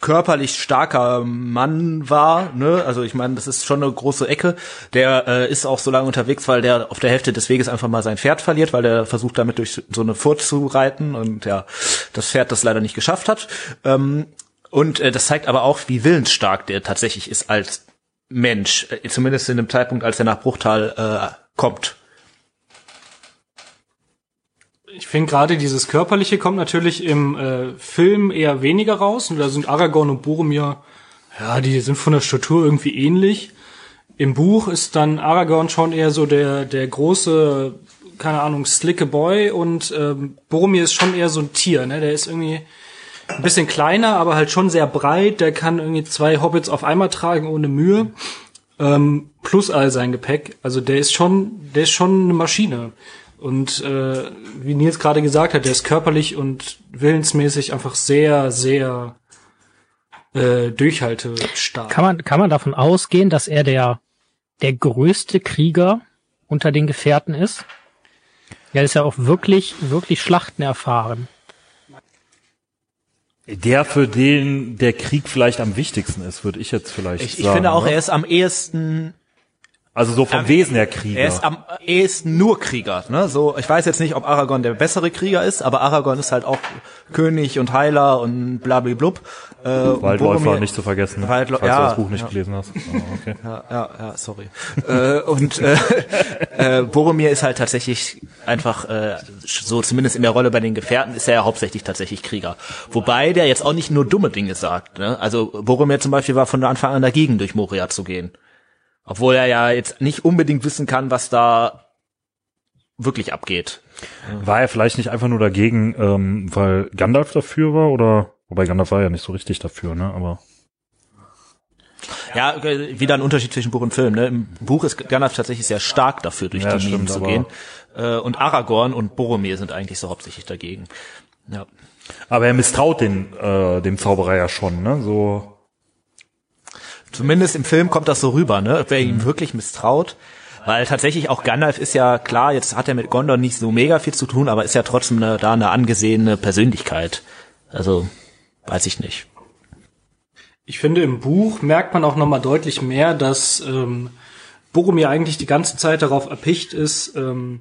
körperlich starker Mann war, ne? Also ich meine, das ist schon eine große Ecke. Der äh, ist auch so lange unterwegs, weil der auf der Hälfte des Weges einfach mal sein Pferd verliert, weil der versucht damit durch so eine Furt zu reiten und ja, das Pferd das leider nicht geschafft hat. Ähm, und äh, das zeigt aber auch, wie willensstark der tatsächlich ist als Mensch, äh, zumindest in dem Zeitpunkt, als er nach Bruchtal äh, kommt. Ich finde gerade dieses Körperliche kommt natürlich im äh, Film eher weniger raus. Und da sind Aragorn und Boromir, ja, die sind von der Statur irgendwie ähnlich. Im Buch ist dann Aragorn schon eher so der, der große, keine Ahnung, slicke Boy und ähm, Boromir ist schon eher so ein Tier, ne? Der ist irgendwie ein bisschen kleiner, aber halt schon sehr breit. Der kann irgendwie zwei Hobbits auf einmal tragen ohne Mühe. Ähm, plus all sein Gepäck. Also der ist schon, der ist schon eine Maschine. Und äh, wie Nils gerade gesagt hat, der ist körperlich und willensmäßig einfach sehr, sehr äh, durchhaltestark. Kann man, kann man davon ausgehen, dass er der, der größte Krieger unter den Gefährten ist? Er ist ja auch wirklich, wirklich Schlachten erfahren. Der, für den der Krieg vielleicht am wichtigsten ist, würde ich jetzt vielleicht Ich, sagen. ich finde auch, ne? er ist am ehesten Also so vom Wesen her Krieger. Er ist am ehesten nur Krieger. Ne? So, ich weiß jetzt nicht, ob Aragorn der bessere Krieger ist, aber Aragorn ist halt auch König und Heiler und blablablub. Äh, Waldläufer nicht zu vergessen, Waldläu- falls ja, du das Buch nicht ja. gelesen hast. Oh, okay. Ja, ja, ja, sorry. äh, und äh, äh, Boromir ist halt tatsächlich einfach äh, so zumindest in der Rolle bei den Gefährten ist er ja hauptsächlich tatsächlich Krieger. Wobei der jetzt auch nicht nur dumme Dinge sagt. Ne? Also Boromir zum Beispiel war von Anfang an dagegen, durch Moria zu gehen. Obwohl er ja jetzt nicht unbedingt wissen kann, was da wirklich abgeht. War er vielleicht nicht einfach nur dagegen, ähm, weil Gandalf dafür war oder wobei Gandalf war ja nicht so richtig dafür, ne? Aber Ja, wieder ein Unterschied zwischen Buch und Film. Ne? Im Buch ist Gandalf tatsächlich sehr stark dafür, durch Ja, die Minen zu gehen. Äh, und Aragorn und Boromir sind eigentlich so hauptsächlich dagegen. Ja. aber er misstraut den äh, dem Zauberer ja schon, ne? So Zumindest im Film kommt das so rüber, ne? Wer ihm wirklich misstraut. Weil tatsächlich auch Gandalf ist ja klar, jetzt hat er mit Gondor nicht so mega viel zu tun, aber ist ja trotzdem eine, da eine angesehene Persönlichkeit. Also, weiß ich nicht. Ich finde, im Buch merkt man auch nochmal deutlich mehr, dass ähm, Boromir eigentlich die ganze Zeit darauf erpicht ist, ähm,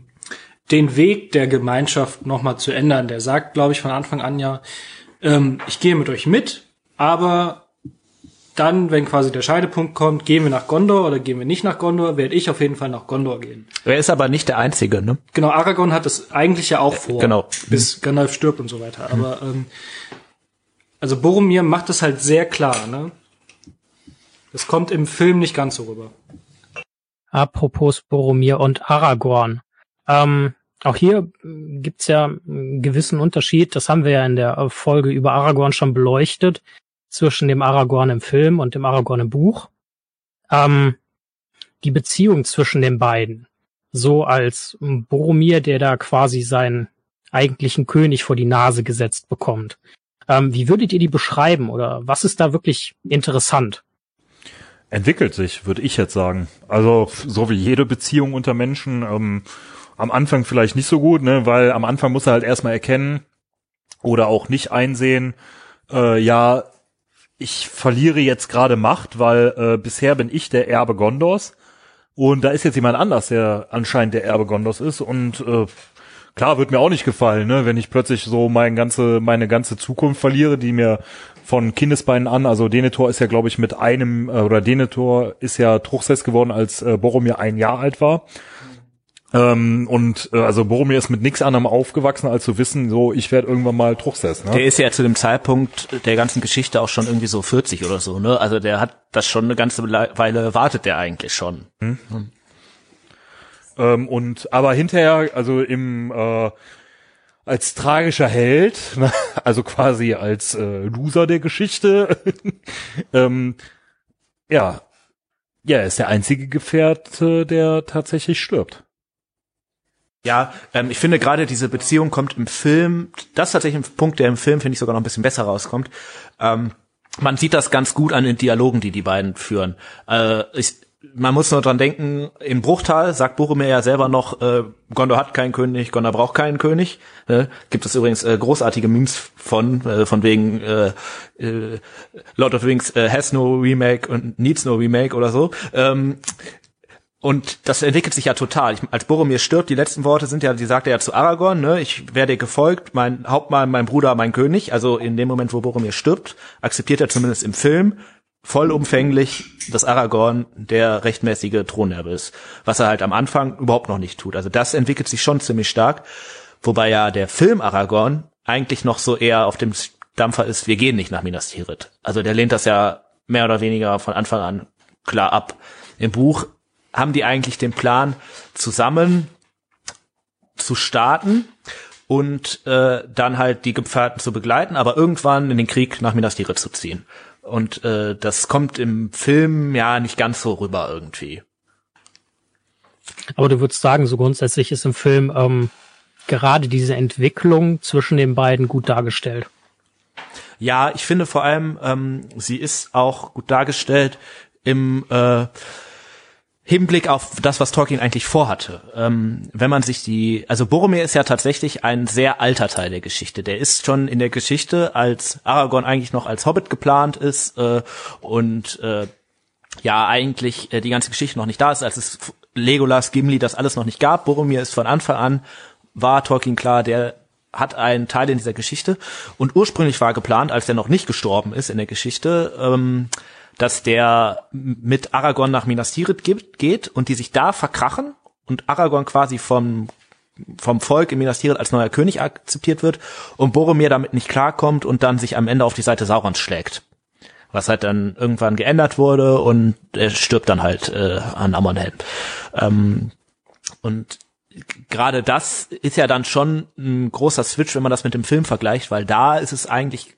den Weg der Gemeinschaft nochmal zu ändern. Der sagt, glaube ich, von Anfang an ja, ähm, ich gehe mit euch mit, aber dann, wenn quasi der Scheidepunkt kommt, gehen wir nach Gondor oder gehen wir nicht nach Gondor, werde ich auf jeden Fall nach Gondor gehen. Er ist aber nicht der Einzige, ne? Genau, Aragorn hat es eigentlich ja auch vor. Genau. Bis Gandalf stirbt und so weiter. Aber ähm, also Boromir macht es halt sehr klar, ne? Das kommt im Film nicht ganz so rüber. Apropos Boromir und Aragorn. Ähm, auch hier gibt's ja einen gewissen Unterschied. Das haben wir ja in der Folge über Aragorn schon beleuchtet zwischen dem Aragorn im Film und dem Aragorn im Buch. Ähm, die Beziehung zwischen den beiden. So als Boromir, der da quasi seinen eigentlichen König vor die Nase gesetzt bekommt. Ähm, wie würdet ihr die beschreiben oder was ist da wirklich interessant? Entwickelt sich, würde ich jetzt sagen. Also so wie jede Beziehung unter Menschen. Ähm, am Anfang vielleicht nicht so gut, ne, weil am Anfang muss er halt erstmal erkennen oder auch nicht einsehen, äh, ja, ich verliere jetzt gerade Macht, weil äh, bisher bin ich der Erbe Gondors und da ist jetzt jemand anders, der anscheinend der Erbe Gondors ist und äh, klar wird mir auch nicht gefallen, ne, wenn ich plötzlich so mein ganze meine ganze Zukunft verliere, die mir von Kindesbeinen an, also Denethor ist ja glaube ich mit einem äh, oder Denethor ist ja Truchsess geworden, als äh, Boromir ein Jahr alt war. Ähm, und äh, also Boromir ist mit nichts anderem aufgewachsen, als zu wissen, so ich werde irgendwann mal Truchsess. Ne? Der ist ja zu dem Zeitpunkt der ganzen Geschichte auch schon irgendwie so 40 oder so, ne? Also der hat das schon eine ganze Weile wartet der eigentlich schon. Hm? Hm. Ähm, und aber hinterher, also im äh, als tragischer Held, ne? also quasi als äh, Loser der Geschichte, ähm, ja, ja, er ist der einzige Gefährte, der tatsächlich stirbt. Ja, ähm, ich finde gerade diese Beziehung kommt im Film, das ist tatsächlich ein Punkt, der im Film, finde ich, sogar noch ein bisschen besser rauskommt. Ähm, man sieht das ganz gut an den Dialogen, die die beiden führen. Äh, ich, man muss nur dran denken, in Bruchtal sagt Boromir ja selber noch, äh, Gondor hat keinen König, Gondor braucht keinen König. Äh, gibt es übrigens äh, großartige Memes von, äh, von wegen äh, äh, Lord of the Rings äh, has no remake und needs no remake oder so. Ähm, und das entwickelt sich ja total. Ich, als Boromir stirbt, die letzten Worte sind ja, die sagt er ja zu Aragorn, ne, ich werde gefolgt, mein Hauptmann, mein Bruder, mein König. Also in dem Moment, wo Boromir stirbt, akzeptiert er zumindest im Film vollumfänglich, dass Aragorn der rechtmäßige Thronerbe ist. Was er halt am Anfang überhaupt noch nicht tut. Also das entwickelt sich schon ziemlich stark. Wobei ja der Film Aragorn eigentlich noch so eher auf dem Dampfer ist, wir gehen nicht nach Minas Tirith. Also der lehnt das ja mehr oder weniger von Anfang an klar ab. Im Buch haben die eigentlich den Plan, zusammen zu starten und äh, dann halt die Gefährten zu begleiten, aber irgendwann in den Krieg nach Minas Tirith zu ziehen. Und äh, das kommt im Film ja nicht ganz so rüber irgendwie. Aber du würdest sagen, so grundsätzlich ist im Film ähm, gerade diese Entwicklung zwischen den beiden gut dargestellt. Ja, ich finde vor allem, ähm, sie ist auch gut dargestellt im äh, Hinblick auf das, was Tolkien eigentlich vorhatte. Ähm, wenn man sich die, also Boromir ist ja tatsächlich ein sehr alter Teil der Geschichte. Der ist schon in der Geschichte, als Aragorn eigentlich noch als Hobbit geplant ist äh, und äh, ja eigentlich äh, die ganze Geschichte noch nicht da ist, als es Legolas, Gimli, das alles noch nicht gab. Boromir ist von Anfang an, war Tolkien klar, der hat einen Teil in dieser Geschichte. Und ursprünglich war geplant, als er noch nicht gestorben ist in der Geschichte, ähm, dass der mit Aragorn nach Minas Tirith geht und die sich da verkrachen und Aragorn quasi vom vom Volk in Minas Tirith als neuer König akzeptiert wird und Boromir damit nicht klarkommt und dann sich am Ende auf die Seite Saurons schlägt. Was halt dann irgendwann geändert wurde und er stirbt dann halt äh, an Amonhelm. Ähm, und gerade das ist ja dann schon ein großer Switch, wenn man das mit dem Film vergleicht, weil da ist es eigentlich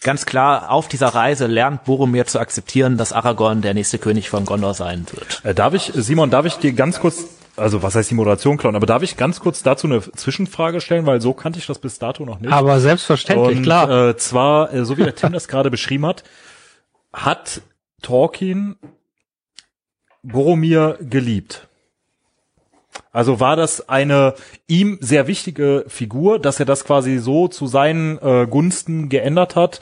ganz klar, auf dieser Reise lernt Boromir zu akzeptieren, dass Aragorn der nächste König von Gondor sein wird. Äh, darf ich, Simon, darf ich dir ganz kurz, also was heißt die Moderation klauen, aber darf ich ganz kurz dazu eine Zwischenfrage stellen, weil so kannte ich das bis dato noch nicht. Aber selbstverständlich, Und, klar. Äh, zwar, äh, so wie der Tim das gerade beschrieben hat, hat Tolkien Boromir geliebt. Also war das eine ihm sehr wichtige Figur, dass er das quasi so zu seinen äh, Gunsten geändert hat?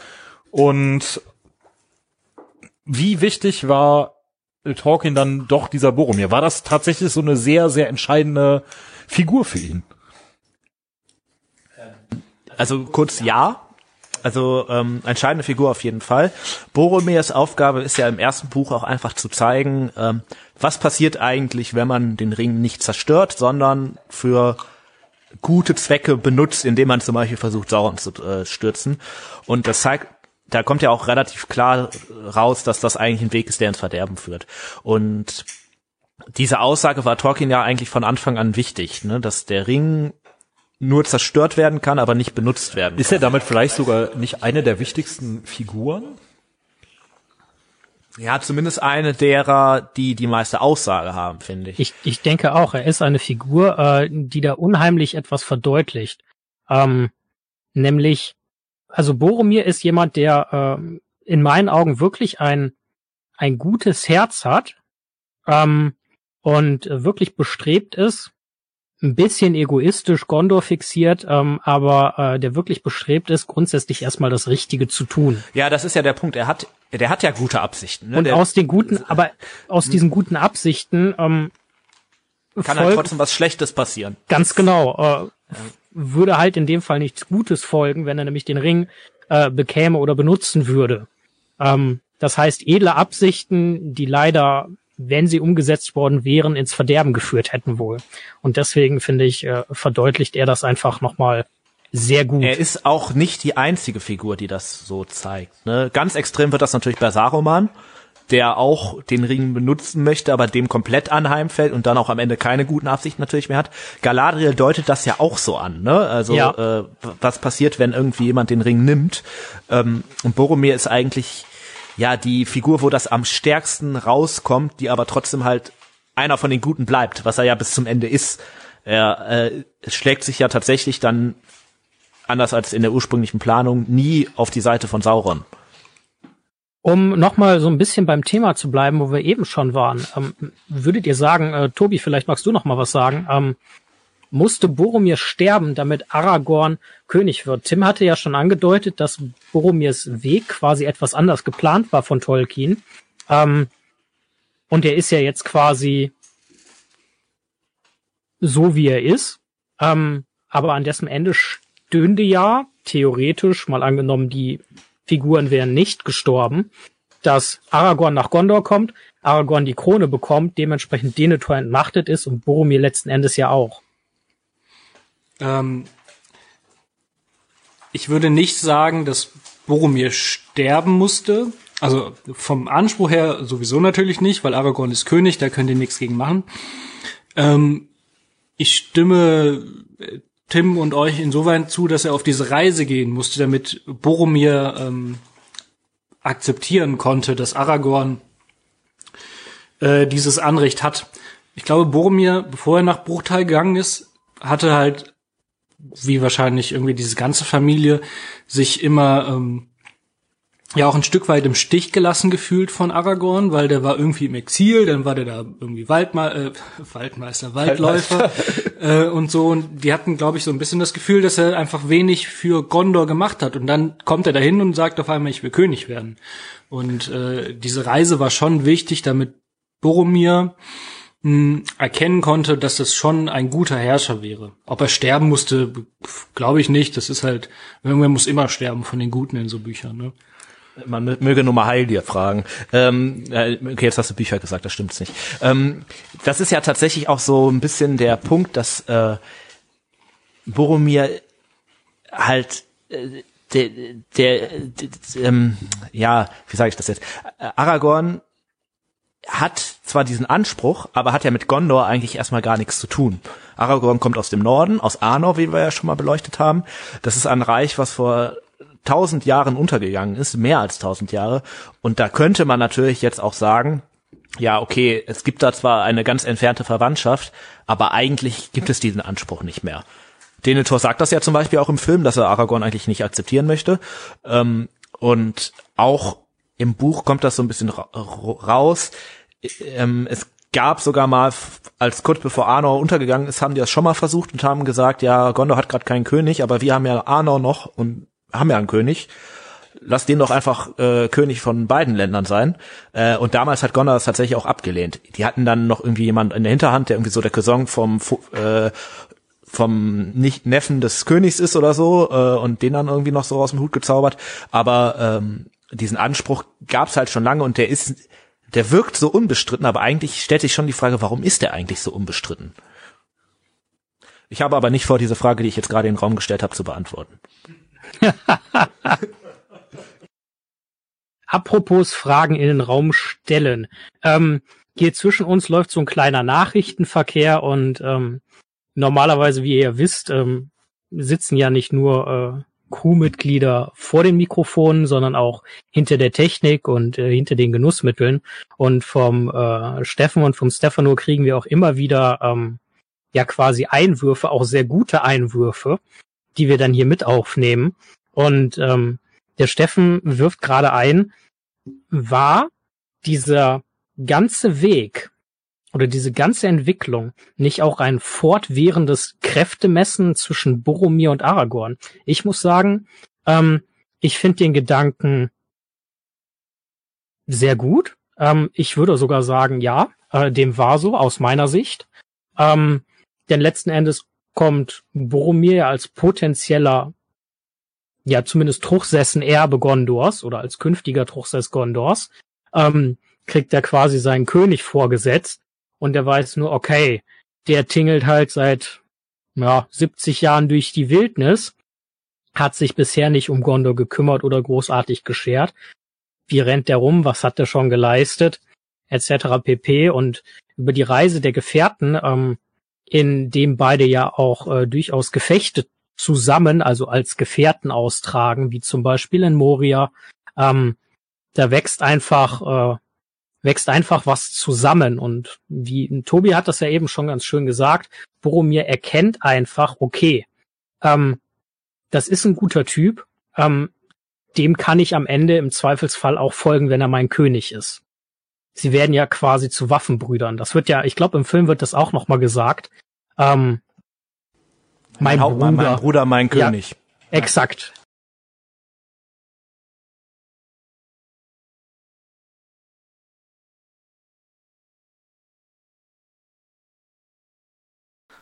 Und wie wichtig war Tolkien dann doch dieser Boromir? War das tatsächlich so eine sehr, sehr entscheidende Figur für ihn? Also kurz ja. Also ähm, entscheidende Figur auf jeden Fall. Boromirs Aufgabe ist ja im ersten Buch auch einfach zu zeigen, ähm, was passiert eigentlich, wenn man den Ring nicht zerstört, sondern für gute Zwecke benutzt, indem man zum Beispiel versucht, Sauron zu äh, stürzen. Und das zeigt, da kommt ja auch relativ klar raus, dass das eigentlich ein Weg ist, der ins Verderben führt. Und diese Aussage war Tolkien ja eigentlich von Anfang an wichtig, ne? dass der Ring nur zerstört werden kann, aber nicht benutzt werden. Ist er damit vielleicht sogar nicht eine der wichtigsten Figuren? Ja, zumindest eine derer, die die meiste Aussage haben, finde ich. ich. Ich denke auch, er ist eine Figur, äh, die da unheimlich etwas verdeutlicht. Ähm, nämlich, also Boromir ist jemand, der äh, in meinen Augen wirklich ein, ein gutes Herz hat ähm, und wirklich bestrebt ist, ein bisschen egoistisch Gondor fixiert, ähm, aber äh, der wirklich bestrebt ist, grundsätzlich erstmal das Richtige zu tun. Ja, das ist ja der Punkt. Er hat, der hat ja gute Absichten. Ne? Und der aus den guten, aber aus diesen guten Absichten ähm, kann halt trotzdem was Schlechtes passieren. Ganz genau. Äh, würde halt in dem Fall nichts Gutes folgen, wenn er nämlich den Ring äh, bekäme oder benutzen würde. Ähm, das heißt, edle Absichten, die leider wenn sie umgesetzt worden wären, ins Verderben geführt hätten wohl. Und deswegen finde ich, äh, verdeutlicht er das einfach nochmal sehr gut. Er ist auch nicht die einzige Figur, die das so zeigt. Ne? Ganz extrem wird das natürlich bei Saruman, der auch den Ring benutzen möchte, aber dem komplett anheimfällt und dann auch am Ende keine guten Absichten natürlich mehr hat. Galadriel deutet das ja auch so an. Ne? Also ja. äh, was passiert, wenn irgendwie jemand den Ring nimmt? Ähm, und Boromir ist eigentlich ja die Figur, wo das am stärksten rauskommt, die aber trotzdem halt einer von den Guten bleibt, was er ja bis zum Ende ist. Er äh, schlägt sich ja tatsächlich dann anders als in der ursprünglichen Planung nie auf die Seite von Sauron. Um nochmal so ein bisschen beim Thema zu bleiben, wo wir eben schon waren, ähm, würdet ihr sagen, äh, Tobi, vielleicht magst du noch mal was sagen, ähm, musste Boromir sterben, damit Aragorn König wird. Tim hatte ja schon angedeutet, dass Boromirs Weg quasi etwas anders geplant war von Tolkien. Ähm, und er ist ja jetzt quasi so, wie er ist. Ähm, aber an dessen Ende stünde ja, theoretisch, mal angenommen, die Figuren wären nicht gestorben, dass Aragorn nach Gondor kommt, Aragorn die Krone bekommt, dementsprechend Denethor entmachtet ist und Boromir letzten Endes ja auch. Ähm, ich würde nicht sagen, dass Boromir sterben musste. Also vom Anspruch her sowieso natürlich nicht, weil Aragorn ist König, da könnt ihr nichts gegen machen. Ähm, ich stimme äh, Tim und euch insoweit zu, dass er auf diese Reise gehen musste, damit Boromir ähm, akzeptieren konnte, dass Aragorn äh, dieses Anrecht hat. Ich glaube, Boromir, bevor er nach Bruchtal gegangen ist, hatte halt wie wahrscheinlich irgendwie diese ganze Familie, sich immer ähm, ja auch ein Stück weit im Stich gelassen gefühlt von Aragorn, weil der war irgendwie im Exil, dann war der da irgendwie Waldma äh, Waldmeister, Waldläufer äh, und so. Und die hatten, glaube ich, so ein bisschen das Gefühl, dass er einfach wenig für Gondor gemacht hat. Und dann kommt er dahin und sagt auf einmal, ich will König werden. Und äh, diese Reise war schon wichtig, damit Boromir erkennen konnte, dass das schon ein guter Herrscher wäre. Ob er sterben musste, glaube ich nicht. Das ist halt, irgendwer muss immer sterben von den Guten in so Büchern. Ne? Man möge nur mal Heil dir fragen. Ähm, äh, okay, jetzt hast du Bücher gesagt, das stimmt's nicht. Ähm, das ist ja tatsächlich auch so ein bisschen der Punkt, dass äh, Boromir halt äh, der, der, der ähm, ja, wie sage ich das jetzt? Aragorn hat zwar diesen Anspruch, aber hat ja mit Gondor eigentlich erstmal gar nichts zu tun. Aragorn kommt aus dem Norden, aus Arnor, wie wir ja schon mal beleuchtet haben. Das ist ein Reich, was vor tausend Jahren untergegangen ist, mehr als tausend Jahre. Und da könnte man natürlich jetzt auch sagen, ja, okay, es gibt da zwar eine ganz entfernte Verwandtschaft, aber eigentlich gibt es diesen Anspruch nicht mehr. Denethor sagt das ja zum Beispiel auch im Film, dass er Aragorn eigentlich nicht akzeptieren möchte. Ähm, und auch im Buch kommt das so ein bisschen raus. Ähm, es gab sogar mal, als kurz bevor Arnor untergegangen ist, haben die das schon mal versucht und haben gesagt, ja, Gondor hat gerade keinen König, aber wir haben ja Arnor noch und haben ja einen König. Lass den doch einfach äh, König von beiden Ländern sein. Äh, und damals hat Gondor das tatsächlich auch abgelehnt. Die hatten dann noch irgendwie jemand in der Hinterhand, der irgendwie so der Cousin vom äh, vom nicht Neffen des Königs ist oder so äh, und den dann irgendwie noch so aus dem Hut gezaubert. Aber ähm, diesen Anspruch gab's halt schon lange und der ist der wirkt so unbestritten, aber eigentlich stellt sich schon die Frage, warum ist der eigentlich so unbestritten? Ich habe aber nicht vor, diese Frage, die ich jetzt gerade in den Raum gestellt habe, zu beantworten. Apropos Fragen in den Raum stellen. Ähm, hier zwischen uns läuft so ein kleiner Nachrichtenverkehr und ähm, normalerweise, wie ihr wisst, ähm, sitzen ja nicht nur äh, Crewmitglieder vor den Mikrofonen, sondern auch hinter der Technik und äh, hinter den Genussmitteln. Und vom äh, Steffen und vom Stefano kriegen wir auch immer wieder ähm, ja quasi Einwürfe, auch sehr gute Einwürfe, die wir dann hier mit aufnehmen. Und ähm, der Steffen wirft gerade ein, war dieser ganze Weg oder diese ganze Entwicklung nicht auch ein fortwährendes Kräftemessen zwischen Boromir und Aragorn? Ich muss sagen, ähm, ich finde den Gedanken sehr gut. Ähm, ich würde sogar sagen, ja, äh, dem war so aus meiner Sicht. Ähm, denn letzten Endes kommt Boromir als potenzieller, ja zumindest Truchsessen Erbe Gondors oder als künftiger Truchsess Gondors, ähm, kriegt er quasi seinen König vorgesetzt und der weiß nur, okay, der tingelt halt seit ja, 70 Jahren durch die Wildnis, hat sich bisher nicht um Gondor gekümmert oder großartig geschert. Wie rennt der rum? Was hat er schon geleistet? Etc. pp. Und über die Reise der Gefährten, ähm, in dem beide ja auch äh, durchaus Gefechte zusammen, also als Gefährten austragen, wie zum Beispiel in Moria, ähm, da wächst einfach äh, wächst einfach was zusammen. Und wie Tobi hat das ja eben schon ganz schön gesagt, Boromir erkennt einfach, okay, ähm, das ist ein guter Typ, ähm, dem kann ich am Ende im Zweifelsfall auch folgen, wenn er mein König ist. Sie werden ja quasi zu Waffenbrüdern. Das wird ja, ich glaube, im Film wird das auch nochmal gesagt. Ähm, mein, mein Bruder, mein Bruder, mein König. Ja, exakt.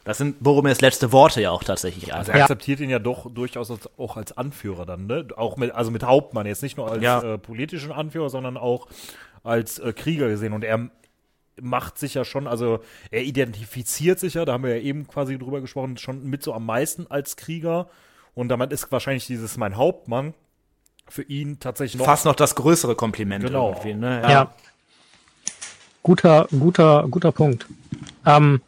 Das sind Boromirs letzte Worte ja auch tatsächlich. Also er akzeptiert ihn ja doch durchaus als, auch als Anführer dann, ne? Auch mit, also mit Hauptmann, jetzt nicht nur als ja. äh, politischen Anführer, sondern auch als äh, Krieger gesehen. Und er macht sich ja schon, also er identifiziert sich ja, da haben wir ja eben quasi drüber gesprochen, schon mit so am meisten als Krieger. Und damit ist wahrscheinlich dieses mein Hauptmann für ihn tatsächlich noch. Fast noch das größere Kompliment genau. irgendwie, ne? Ja. ja. Guter, guter, guter Punkt. Ähm,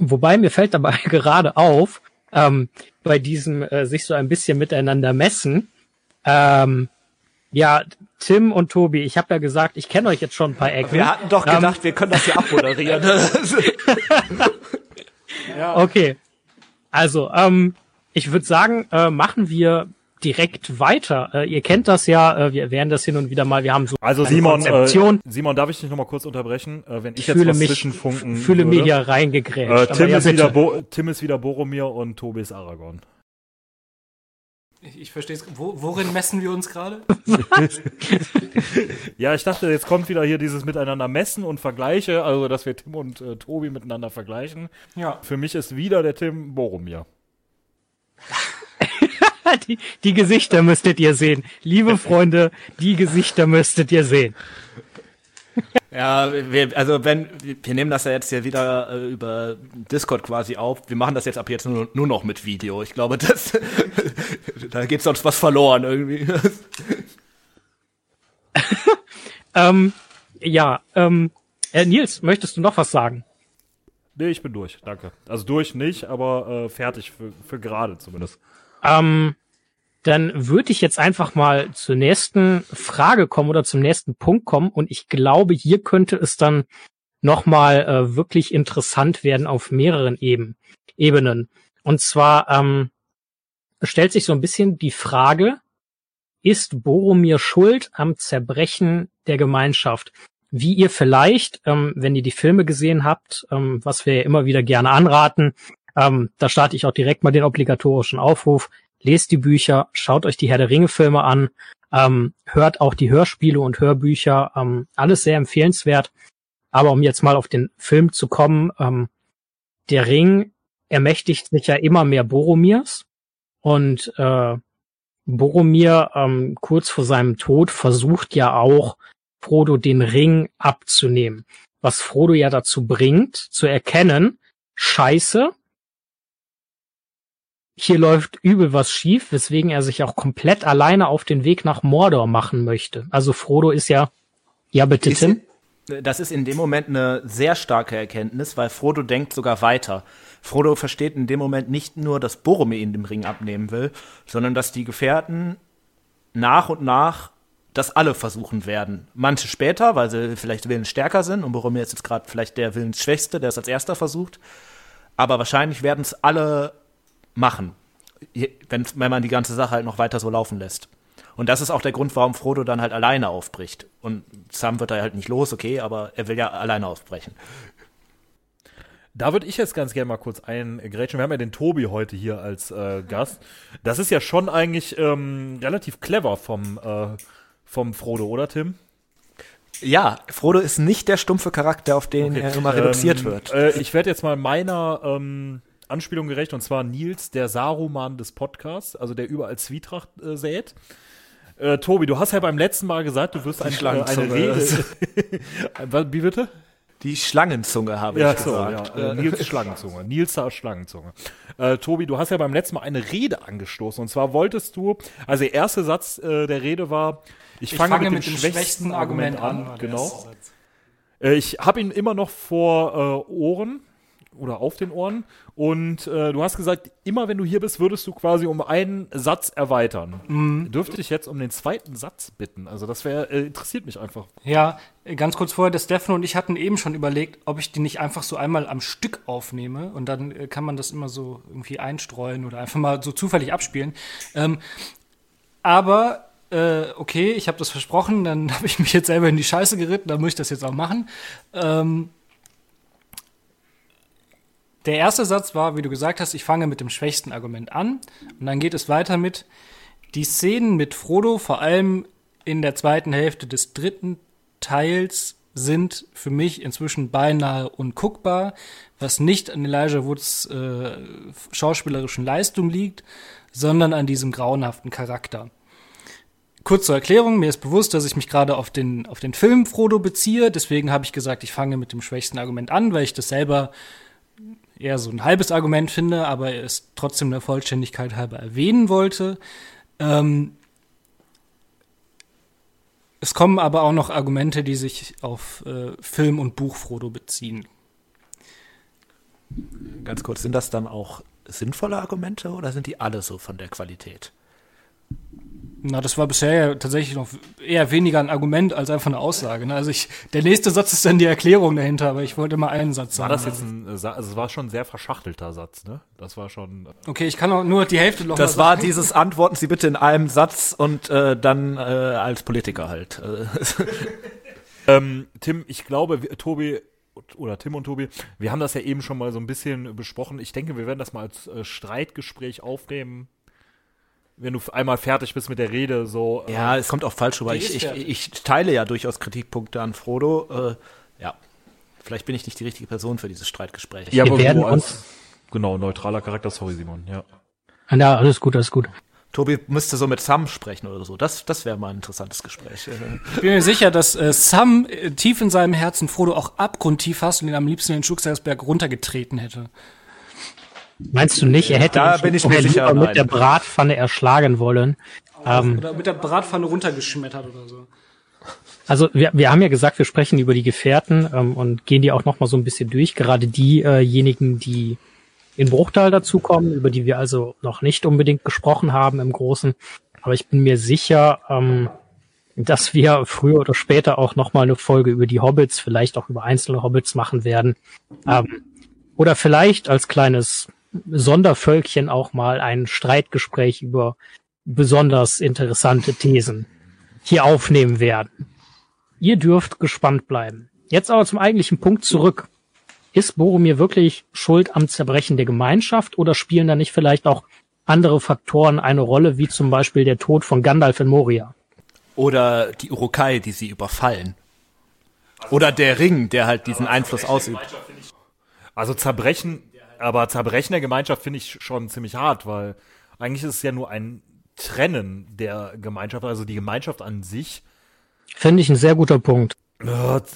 Wobei mir fällt dabei gerade auf, ähm, bei diesem äh, sich so ein bisschen miteinander messen, ähm, ja, Tim und Tobi, ich habe ja gesagt, ich kenne euch jetzt schon ein paar Ecken. Wir hatten doch gedacht, ähm, wir können das hier abmoderieren. ja. Okay. Also, ähm, ich würde sagen, äh, machen wir direkt weiter. Äh, ihr kennt das ja, äh, wir werden das hin und wieder mal, wir haben so Also Simon, äh, Simon, darf ich dich nochmal kurz unterbrechen? Äh, wenn ich, ich jetzt fühle was mich, zwischenfunken fühle würde. mich ja reingegrätscht. Äh, Tim, ja, ist wieder Bo Tim ist wieder Boromir und Tobi ist Aragorn. Ich, ich verstehe es. Wo, worin messen wir uns gerade? ja, ich dachte, jetzt kommt wieder hier dieses Miteinander messen und Vergleiche, also dass wir Tim und äh, Tobi miteinander vergleichen. Ja. Für mich ist wieder der Tim Boromir. die, die Gesichter müsstet ihr sehen. Liebe Freunde, die Gesichter müsstet ihr sehen. Ja, wir, also wenn wir nehmen das ja jetzt hier wieder äh, über Discord quasi auf. Wir machen das jetzt ab jetzt nur, nur noch mit Video. Ich glaube, das da geht sonst was verloren irgendwie. ähm, ja, ähm, äh, Nils, möchtest du noch was sagen? Nee, ich bin durch, danke. Also durch nicht, aber äh, fertig für, für gerade zumindest. Ähm, dann würde ich jetzt einfach mal zur nächsten Frage kommen oder zum nächsten Punkt kommen. Und ich glaube, hier könnte es dann nochmal äh, wirklich interessant werden auf mehreren Eben, Ebenen. Und zwar ähm, stellt sich so ein bisschen die Frage, ist Boromir schuld am Zerbrechen der Gemeinschaft? wie ihr vielleicht, ähm, wenn ihr die Filme gesehen habt, ähm, was wir ja immer wieder gerne anraten, ähm, da starte ich auch direkt mal den obligatorischen Aufruf. Lest die Bücher, schaut euch die Herr der Ringe Filme an, ähm, hört auch die Hörspiele und Hörbücher, ähm, alles sehr empfehlenswert. Aber um jetzt mal auf den Film zu kommen, ähm, der Ring ermächtigt sich ja immer mehr Boromirs und äh, Boromir ähm, kurz vor seinem Tod versucht ja auch Frodo den Ring abzunehmen, was Frodo ja dazu bringt, zu erkennen, scheiße, hier läuft übel was schief, weswegen er sich auch komplett alleine auf den Weg nach Mordor machen möchte. Also Frodo ist ja, ja bitte ist, Tim. Das ist in dem Moment eine sehr starke Erkenntnis, weil Frodo denkt sogar weiter. Frodo versteht in dem Moment nicht nur, dass Boromir ihn dem Ring abnehmen will, sondern dass die Gefährten nach und nach das alle versuchen werden. Manche später, weil sie vielleicht willensstärker sind und Boromir ist jetzt gerade vielleicht der willensschwächste, der es als erster versucht. Aber wahrscheinlich werden es alle machen, wenn, wenn man die ganze Sache halt noch weiter so laufen lässt. Und das ist auch der Grund, warum Frodo dann halt alleine aufbricht. Und Sam wird da halt nicht los, okay, aber er will ja alleine aufbrechen. Da würde ich jetzt ganz gerne mal kurz eingrätschen. Wir haben ja den Tobi heute hier als äh, Gast. Das ist ja schon eigentlich ähm, relativ clever vom, äh, vom Frodo, oder Tim? Ja, Frodo ist nicht der stumpfe Charakter, auf den okay. er immer reduziert ähm, wird. Äh, ich werde jetzt mal meiner ähm, Anspielung gerecht, und zwar Nils, der Saruman des Podcasts, also der überall Zwietracht äh, sät. Äh, Tobi, du hast ja beim letzten Mal gesagt, du wirst ein, äh, eine Rede. Wie bitte? Die Schlangenzunge habe ja, ich so, gesagt. Ja, äh, Nils Schlangenzunge. Nils Schlangenzunge. Äh, Tobi, du hast ja beim letzten Mal eine Rede angestoßen. Und zwar wolltest du, also der erste Satz äh, der Rede war, ich, ich fange, fange, mit, dem, dem schwächsten Argument, Argument an. Genau. Äh, ich habe ihn immer noch vor äh, Ohren oder auf den Ohren. Und äh, du hast gesagt, immer wenn du hier bist, würdest du quasi um einen Satz erweitern. Mhm. Dürfte ich jetzt um den zweiten Satz bitten? Also das wäre äh, interessiert mich einfach. Ja, ganz kurz vorher, der Stefan und ich hatten eben schon überlegt, ob ich die nicht einfach so einmal am Stück aufnehme und dann äh, kann man das immer so irgendwie einstreuen oder einfach mal so zufällig abspielen. Ähm, aber äh, okay, ich habe das versprochen, dann habe ich mich jetzt selber in die Scheiße geritten, dann muss ich das jetzt auch machen. Ähm, der erste Satz war, wie du gesagt hast, ich fange mit dem schwächsten Argument an. Und dann geht es weiter mit, die Szenen mit Frodo, vor allem in der zweiten Hälfte des dritten Teils, sind für mich inzwischen beinahe unguckbar, was nicht an Elijah Woods äh, schauspielerischen Leistung liegt, sondern an diesem grauenhaften Charakter. Kurz zur Erklärung, mir ist bewusst, dass ich mich gerade auf den, auf den Film Frodo beziehe, deswegen habe ich gesagt, ich fange mit dem schwächsten Argument an, weil ich das selber eher so ein halbes Argument finde, aber es trotzdem der Vollständigkeit halber erwähnen wollte. Ähm, es kommen aber auch noch Argumente, die sich auf äh, Film und Buch Frodo beziehen. Ganz kurz, sind das dann auch sinnvolle Argumente oder sind die alle so von der Qualität? Na, das war bisher ja tatsächlich noch eher weniger ein Argument als einfach eine Aussage. Ne? Also ich, der nächste Satz ist dann die Erklärung dahinter, aber ich wollte mal einen Satz sagen. War das jetzt ein, also es war schon ein sehr verschachtelter Satz, ne? Das war schon. Äh, okay, ich kann auch nur die Hälfte noch. Das war dieses Antworten Sie bitte in einem Satz und äh, dann äh, als Politiker halt. ähm, Tim, ich glaube, Tobi oder Tim und Tobi, wir haben das ja eben schon mal so ein bisschen besprochen. Ich denke, wir werden das mal als äh, Streitgespräch aufnehmen wenn du einmal fertig bist mit der Rede, so. Ja, äh, es kommt auch falsch rüber. Ich, ich, ich, teile ja durchaus Kritikpunkte an Frodo. Äh, ja, vielleicht bin ich nicht die richtige Person für dieses Streitgespräch. Ja, Wir aber werden uns genau neutraler Charakter. Sorry, Simon. Ja. Ja, alles gut, alles gut. Tobi müsste so mit Sam sprechen oder so. Das, das wäre mal ein interessantes Gespräch. Ich bin mir sicher, dass äh, Sam äh, tief in seinem Herzen Frodo auch abgrundtief hasst und ihn am liebsten in den Schuxersberg runtergetreten hätte. Meinst du nicht, er hätte da bin ich mir sicher, mit der Bratpfanne erschlagen wollen? Ähm, oder mit der Bratpfanne runtergeschmettert oder so. Also wir, wir haben ja gesagt, wir sprechen über die Gefährten ähm, und gehen die auch noch mal so ein bisschen durch. Gerade diejenigen, die in Bruchtal dazukommen, über die wir also noch nicht unbedingt gesprochen haben im Großen. Aber ich bin mir sicher, ähm, dass wir früher oder später auch noch mal eine Folge über die Hobbits, vielleicht auch über einzelne Hobbits machen werden. Ähm, oder vielleicht als kleines Sondervölkchen auch mal ein Streitgespräch über besonders interessante Thesen hier aufnehmen werden. Ihr dürft gespannt bleiben. Jetzt aber zum eigentlichen Punkt zurück. Ist Boromir wirklich schuld am Zerbrechen der Gemeinschaft oder spielen da nicht vielleicht auch andere Faktoren eine Rolle, wie zum Beispiel der Tod von Gandalf in Moria? Oder die Urukai, die sie überfallen. Oder der Ring, der halt diesen Einfluss ausübt. Also Zerbrechen, aber Zerbrechen der Gemeinschaft finde ich schon ziemlich hart, weil eigentlich ist es ja nur ein Trennen der Gemeinschaft, also die Gemeinschaft an sich. Finde ich ein sehr guter Punkt.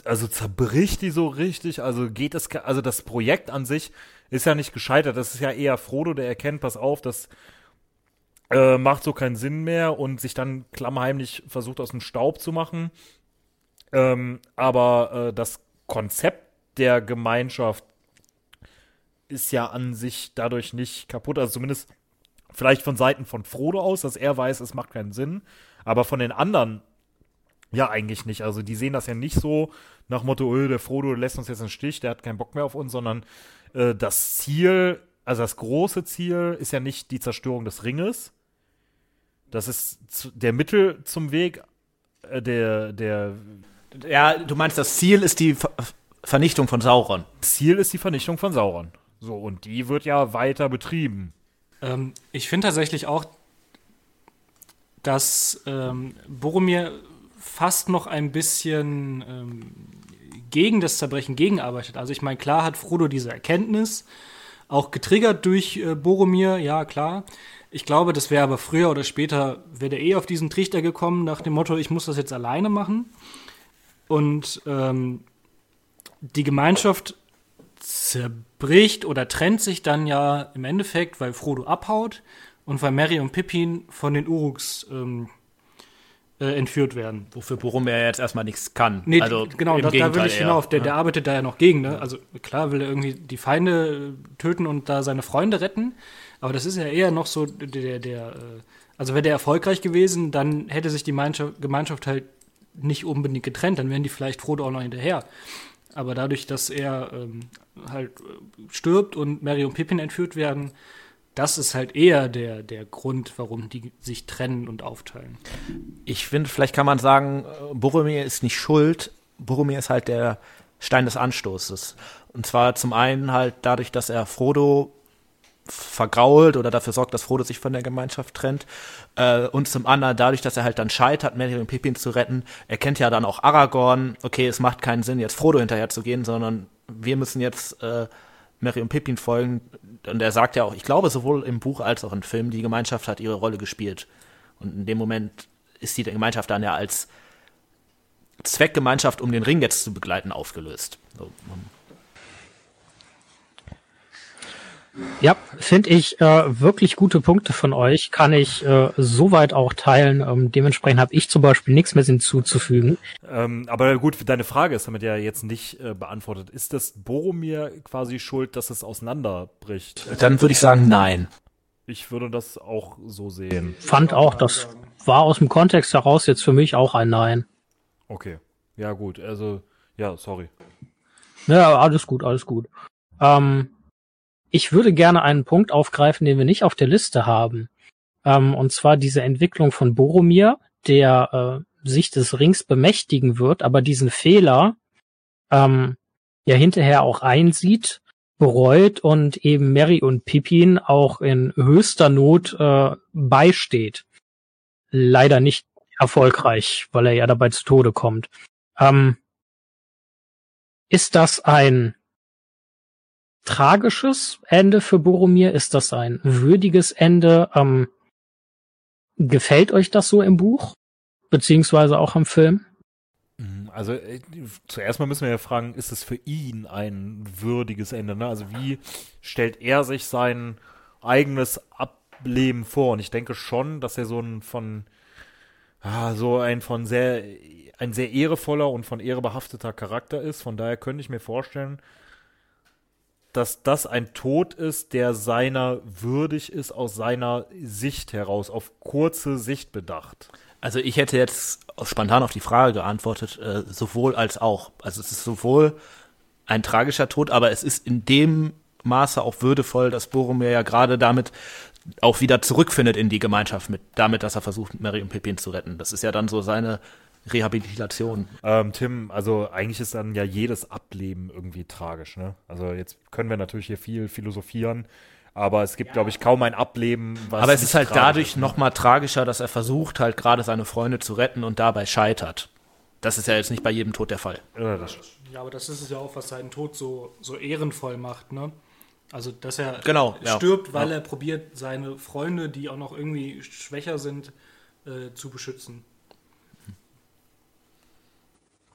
Also zerbricht die so richtig, also geht es, also das Projekt an sich ist ja nicht gescheitert, das ist ja eher Frodo, der erkennt, pass auf, das äh, macht so keinen Sinn mehr und sich dann klammheimlich versucht aus dem Staub zu machen. Ähm, aber äh, das Konzept der Gemeinschaft ist ja an sich dadurch nicht kaputt, also zumindest vielleicht von Seiten von Frodo aus, dass er weiß, es macht keinen Sinn, aber von den anderen ja, eigentlich nicht. Also die sehen das ja nicht so nach Motto, öh, der Frodo lässt uns jetzt im Stich, der hat keinen Bock mehr auf uns, sondern äh, das Ziel, also das große Ziel ist ja nicht die Zerstörung des Ringes. Das ist der Mittel zum Weg, äh, der, der. Ja, du meinst, das Ziel ist die Ver Vernichtung von Sauron. Ziel ist die Vernichtung von Sauron. So, und die wird ja weiter betrieben. Ähm, ich finde tatsächlich auch, dass ähm, Boromir fast noch ein bisschen ähm, gegen das Zerbrechen gegenarbeitet. Also ich meine, klar hat Frodo diese Erkenntnis, auch getriggert durch äh, Boromir, ja klar. Ich glaube, das wäre aber früher oder später, wäre der eh auf diesen Trichter gekommen, nach dem Motto, ich muss das jetzt alleine machen. Und ähm, die Gemeinschaft zerbricht oder trennt sich dann ja im Endeffekt, weil Frodo abhaut und weil Mary und Pippin von den Uruks ähm, äh, entführt werden. Wofür Boromir jetzt erstmal nichts kann. Nee, also genau, da, da, will ich hinauf. Der, der arbeitet da ja noch gegen. Ne? Also klar will er irgendwie die Feinde äh, töten und da seine Freunde retten, aber das ist ja eher noch so der, der, äh, also wäre der erfolgreich gewesen, dann hätte sich die Gemeinschaft halt nicht unbedingt getrennt, dann wären die vielleicht Frodo auch noch hinterher. Aber dadurch, dass er ähm, halt äh, stirbt und Mary und Pippin entführt werden, das ist halt eher der, der Grund, warum die sich trennen und aufteilen. Ich finde, vielleicht kann man sagen, äh, Boromir ist nicht schuld. Boromir ist halt der Stein des Anstoßes. Und zwar zum einen halt dadurch, dass er Frodo vergrault oder dafür sorgt, dass Frodo sich von der Gemeinschaft trennt. Äh, und zum anderen dadurch, dass er halt dann scheitert, Merry und Pippin zu retten. Er kennt ja dann auch Aragorn. Okay, es macht keinen Sinn, jetzt Frodo hinterher zu gehen, sondern wir müssen jetzt äh, Mary und Pippin folgen. Und er sagt ja auch, ich glaube, sowohl im Buch als auch im Film, die Gemeinschaft hat ihre Rolle gespielt. Und in dem Moment ist die Gemeinschaft dann ja als Zweckgemeinschaft, um den Ring jetzt zu begleiten, aufgelöst. So. Ja, finde ich äh, wirklich gute Punkte von euch, kann ich äh, soweit auch teilen. Ähm, dementsprechend habe ich zum Beispiel nichts mehr hinzuzufügen. Ähm, aber gut, deine Frage ist damit ja jetzt nicht äh, beantwortet. Ist das Boromir quasi schuld, dass es auseinanderbricht? Dann würde ich sagen, nein. Ich würde das auch so sehen. Fand auch, das war aus dem Kontext heraus jetzt für mich auch ein Nein. Okay. Ja, gut. Also, ja, sorry. Ja, alles gut, alles gut. Ähm, ich würde gerne einen Punkt aufgreifen, den wir nicht auf der Liste haben. Ähm, und zwar diese Entwicklung von Boromir, der äh, sich des Rings bemächtigen wird, aber diesen Fehler ähm, ja hinterher auch einsieht, bereut und eben Mary und Pippin auch in höchster Not äh, beisteht. Leider nicht erfolgreich, weil er ja dabei zu Tode kommt. Ähm, ist das ein tragisches Ende für Boromir? Ist das ein würdiges Ende? Ähm, gefällt euch das so im Buch? Beziehungsweise auch im Film? Mhm, also äh, zuerst mal müssen wir ja fragen, ist es für ihn ein würdiges Ende? Ne? Also wie stellt er sich sein eigenes Ableben vor? Und ich denke schon, dass er so ein von ah, so ein von sehr ein sehr ehrevoller und von Ehre behafteter Charakter ist. Von daher könnte ich mir vorstellen, dass das ein Tod ist, der seiner würdig ist, aus seiner Sicht heraus, auf kurze Sicht bedacht. Also ich hätte jetzt spontan auf die Frage geantwortet, äh, sowohl als auch. Also es ist sowohl ein tragischer Tod, aber es ist in dem Maße auch würdevoll, dass Boromir ja gerade damit auch wieder zurückfindet in die Gemeinschaft, mit, damit, dass er versucht, Mary und Pippin zu retten. Das ist ja dann so seine Rehabilitation. Ähm, Tim, also eigentlich ist dann ja jedes Ableben irgendwie tragisch, ne? Also jetzt können wir natürlich hier viel philosophieren, aber es gibt, glaube ich, kaum ein Ableben, was. Aber es ist halt dadurch ist, ne? noch mal tragischer, dass er versucht, halt gerade seine Freunde zu retten und dabei scheitert. Das ist ja jetzt nicht bei jedem Tod der Fall. Ja, das, Ja, aber das ist es ja auch, was seinen Tod so, so ehrenvoll macht, ne? Also, dass er Genau, ja. stirbt, weil Ja. er probiert, seine Freunde, die auch noch irgendwie schwächer sind, äh, zu beschützen.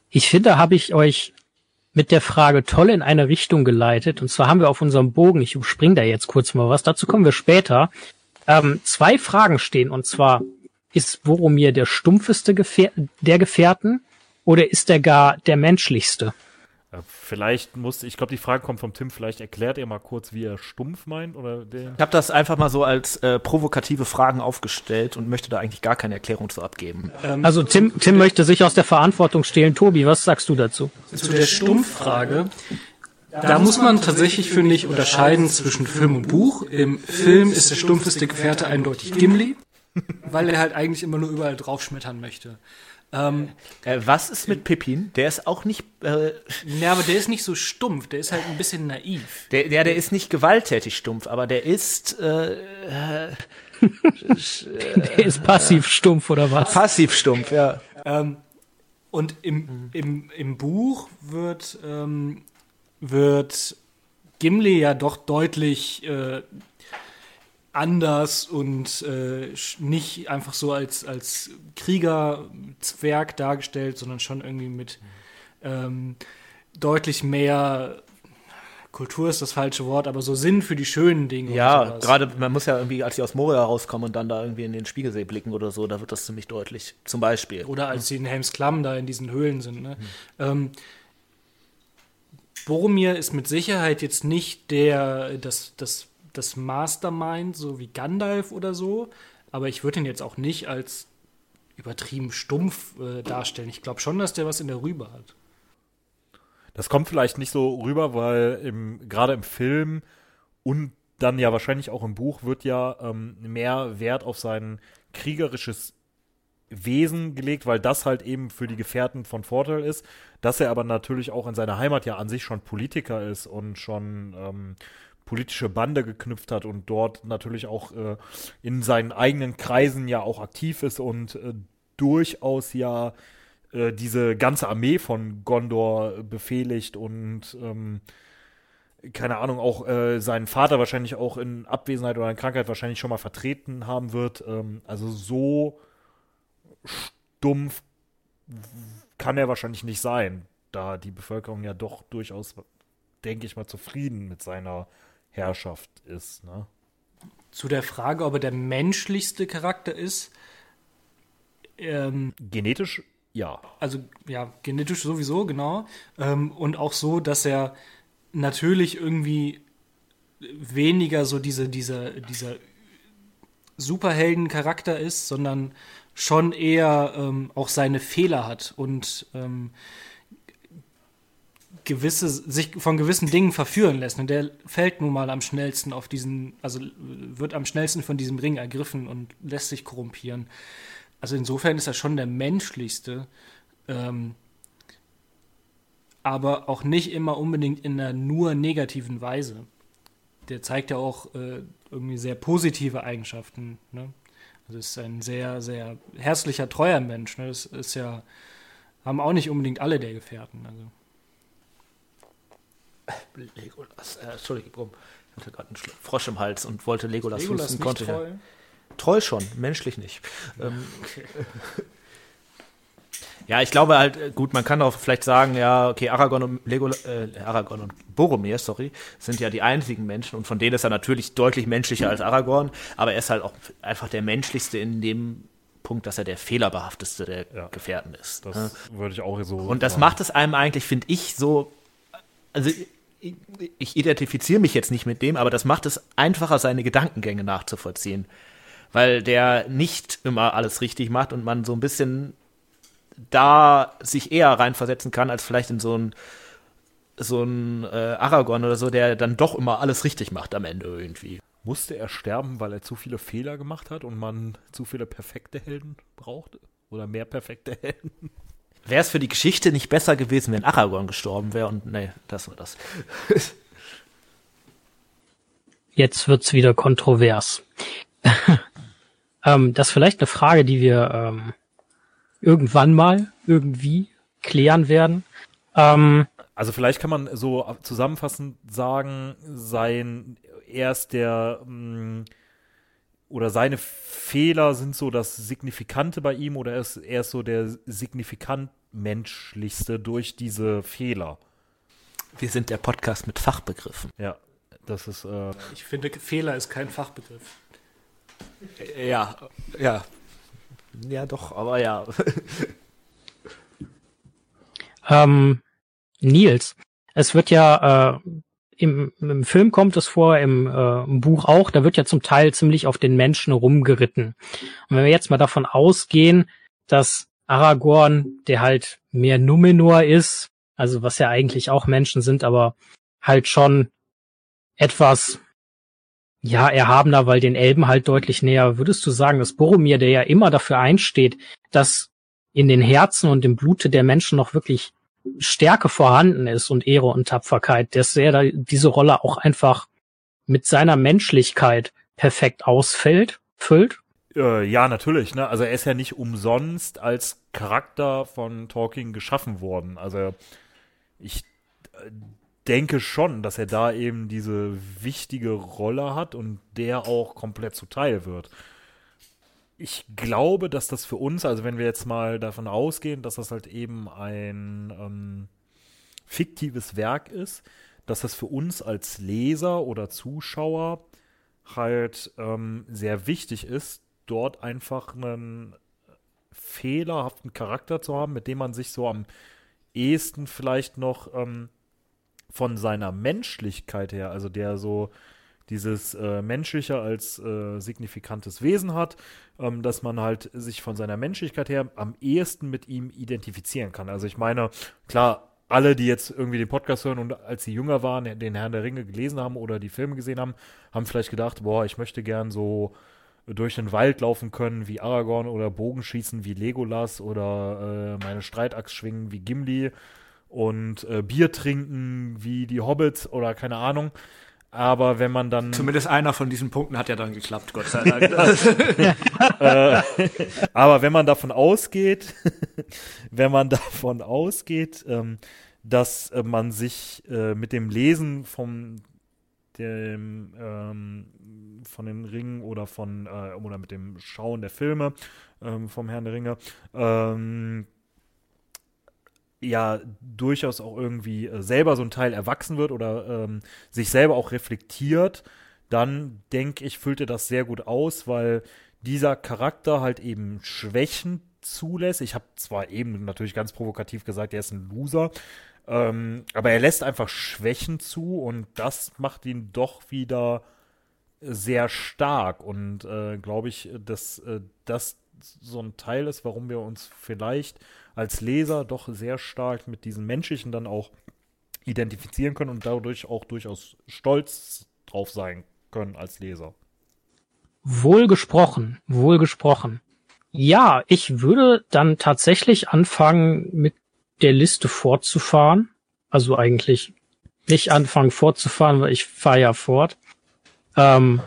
Ich finde, habe ich euch mit der Frage toll in eine Richtung geleitet. Und zwar haben wir auf unserem Bogen, ich überspringe da jetzt kurz mal was, dazu kommen wir später, ähm, zwei Fragen stehen. Und zwar, ist Boromir der stumpfeste Gefähr der Gefährten oder ist er gar der menschlichste? Äh, vielleicht muss, ich glaube, die Frage kommt vom Tim, vielleicht erklärt er mal kurz, wie er stumpf meint oder den. Ich habe das einfach mal so als äh, provokative Fragen aufgestellt und möchte da eigentlich gar keine Erklärung zu abgeben. Also Tim, Tim möchte sich aus der Verantwortung stehlen. Tobi, was sagst du dazu? Zu der Stumpffrage. Da muss man tatsächlich, finde ich, unterscheiden zwischen Film und Buch. Im Film ist der stumpfeste Gefährte eindeutig Gimli, weil er halt eigentlich immer nur überall draufschmettern möchte. Ähm, Äh, was ist mit Pippin? Der ist auch nicht, äh, ja, aber der ist nicht so stumpf, der ist halt ein bisschen naiv. der, der, der ist nicht gewalttätig stumpf, aber der ist äh, Der ist passiv stumpf oder was? passiv stumpf, ja. Ähm, und im, im, im Buch wird, ähm, wird Gimli ja doch deutlich äh, anders und äh, nicht einfach so als, als Kriegerzwerg dargestellt, sondern schon irgendwie mit ähm, deutlich mehr Kultur ist das falsche Wort, aber so Sinn für die schönen Dinge. Ja, gerade man muss ja irgendwie, als sie aus Moria rauskommen und dann da irgendwie in den Spiegelsee blicken oder so, da wird das ziemlich deutlich. Zum Beispiel. Oder als sie in Helms Klamm da in diesen Höhlen sind. Ne? Ähm, Boromir ist mit Sicherheit jetzt nicht der, das, das, das Mastermind, so wie Gandalf oder so, aber ich würde ihn jetzt auch nicht als übertrieben stumpf äh, darstellen. Ich glaube schon, dass der was in der Rübe hat. Das kommt vielleicht nicht so rüber, weil im, gerade im Film und dann ja wahrscheinlich auch im Buch wird ja ähm, mehr Wert auf sein kriegerisches Wesen gelegt, weil das halt eben für die Gefährten von Vorteil ist, dass er aber natürlich auch in seiner Heimat ja an sich schon Politiker ist und schon ähm, politische Bande geknüpft hat und dort natürlich auch äh, in seinen eigenen Kreisen ja auch aktiv ist und äh, durchaus ja äh, diese ganze Armee von Gondor befehligt und ähm, keine Ahnung, auch äh, seinen Vater wahrscheinlich auch in Abwesenheit oder in Krankheit wahrscheinlich schon mal vertreten haben wird. Ähm, also so stumpf kann er wahrscheinlich nicht sein, da die Bevölkerung ja doch durchaus, denke ich mal, zufrieden mit seiner Herrschaft ist. Ne? Zu der Frage, ob er der menschlichste Charakter ist, ähm, Genetisch ja. also ja, genetisch sowieso, genau. Ähm, und auch so, dass er natürlich irgendwie weniger so diese, dieser, dieser Superhelden-Charakter ist, sondern schon eher ähm, auch seine Fehler hat und ähm, gewisse, sich von gewissen Dingen verführen lässt. Und der fällt nun mal am schnellsten auf diesen, also wird am schnellsten von diesem Ring ergriffen und lässt sich korrumpieren. Also insofern ist er schon der menschlichste, ähm, aber auch nicht immer unbedingt in einer nur negativen Weise. Der zeigt ja auch äh, irgendwie sehr positive Eigenschaften. Ne? Also ist ein sehr, sehr herzlicher, treuer Mensch. Ne? Das ist ja, haben auch nicht unbedingt alle der Gefährten. Also. Legolas, äh, Entschuldigung, ich hatte gerade einen Frosch im Hals und wollte Legolas, Legolas husten, nicht konnte ich ja. treu. Treu schon, menschlich nicht. Ähm, ja, ich glaube halt, äh, gut, man kann auch vielleicht sagen, ja, okay, Aragorn und Legol äh, Aragorn und Boromir, sorry, sind ja die einzigen Menschen und von denen ist er natürlich deutlich menschlicher als Aragorn, aber er ist halt auch einfach der menschlichste in dem Punkt, dass er der fehlerbehaftetste der Ja. Gefährten ist. Das ne? würde ich auch so. Und das sagen. macht es einem eigentlich, finde ich, so. Also ich, identifiziere mich jetzt nicht mit dem, aber das macht es einfacher, seine Gedankengänge nachzuvollziehen. Weil der nicht immer alles richtig macht und man so ein bisschen da sich eher reinversetzen kann, als vielleicht in so ein so ein äh, Aragorn oder so, der dann doch immer alles richtig macht am Ende irgendwie. Musste er sterben, weil er zu viele Fehler gemacht hat und man zu viele perfekte Helden brauchte? oder mehr perfekte Helden. Wäre es für die Geschichte nicht besser gewesen, wenn Aragorn gestorben wäre und nee, das war das. Jetzt wird's wieder kontrovers. ähm, das ist vielleicht eine Frage, die wir ähm, irgendwann mal irgendwie klären werden. Ähm, also vielleicht kann man so zusammenfassend sagen, sein erst der mh, mm, oder seine Fehler sind so das Signifikante bei ihm oder er ist, er ist so der signifikant menschlichste durch diese Fehler. Wir sind der Podcast mit Fachbegriffen. Ja, das ist. Äh ich finde, Fehler ist kein Fachbegriff. Ja, ja. Ja, doch, aber ja. ähm, Nils, es wird ja äh, im, im Film kommt es vor, im, äh, im Buch auch, da wird ja zum Teil ziemlich auf den Menschen rumgeritten. Und wenn wir jetzt mal davon ausgehen, dass Aragorn, der halt mehr Numenor ist, also was ja eigentlich auch Menschen sind, aber halt schon etwas ja, erhabener, weil den Elben halt deutlich näher. Würdest du sagen, dass Boromir, der ja immer dafür einsteht, dass in den Herzen und im Blute der Menschen noch wirklich Stärke vorhanden ist und Ehre und Tapferkeit, dass er da diese Rolle auch einfach mit seiner Menschlichkeit perfekt ausfällt, füllt? Äh, ja, natürlich. Ne? Also er ist ja nicht umsonst als Charakter von Tolkien geschaffen worden. Also ich äh, denke schon, dass er da eben diese wichtige Rolle hat und der auch komplett zuteil wird ich glaube, dass das für uns, also wenn wir jetzt mal davon ausgehen, dass das halt eben ein ähm, fiktives Werk ist, dass das für uns als Leser oder Zuschauer halt ähm, sehr wichtig ist, dort einfach einen fehlerhaften Charakter zu haben, mit dem man sich so am ehesten vielleicht noch ähm, von seiner Menschlichkeit her, also der so dieses äh, Menschliche als äh, signifikantes Wesen hat, ähm, dass man halt sich von seiner Menschlichkeit her am ehesten mit ihm identifizieren kann. Also ich meine, klar, alle, die jetzt irgendwie den Podcast hören und als sie jünger waren, den Herrn der Ringe gelesen haben oder die Filme gesehen haben, haben vielleicht gedacht, boah, ich möchte gern so durch den Wald laufen können wie Aragorn oder Bogenschießen wie Legolas oder äh, meine Streitachs schwingen wie Gimli und äh, Bier trinken wie die Hobbits oder keine Ahnung. Aber wenn man dann. Zumindest einer von diesen Punkten hat ja dann geklappt, Gott sei Dank. äh, aber wenn man davon ausgeht, wenn man davon ausgeht, ähm, dass äh, man sich äh, mit dem Lesen vom dem, ähm, von den Ringen oder von oder mit dem Schauen der Filme ähm, vom Herrn der Ringe ja durchaus auch irgendwie äh, selber so ein Teil erwachsen wird oder ähm, sich selber auch reflektiert, dann denke ich, füllt er das sehr gut aus, weil dieser Charakter halt eben Schwächen zulässt. Ich habe zwar eben natürlich ganz provokativ gesagt, er ist ein Loser, ähm, aber er lässt einfach Schwächen zu und das macht ihn doch wieder sehr stark und äh, glaube ich, dass äh, das so ein Teil ist, warum wir uns vielleicht als Leser doch sehr stark mit diesen Menschlichen dann auch identifizieren können und dadurch auch durchaus stolz drauf sein können als Leser. Wohl gesprochen, wohl gesprochen. Ja, ich würde dann tatsächlich anfangen, mit der Liste fortzufahren. Also eigentlich nicht anfangen fortzufahren, weil ich fahre ja fort. Ähm,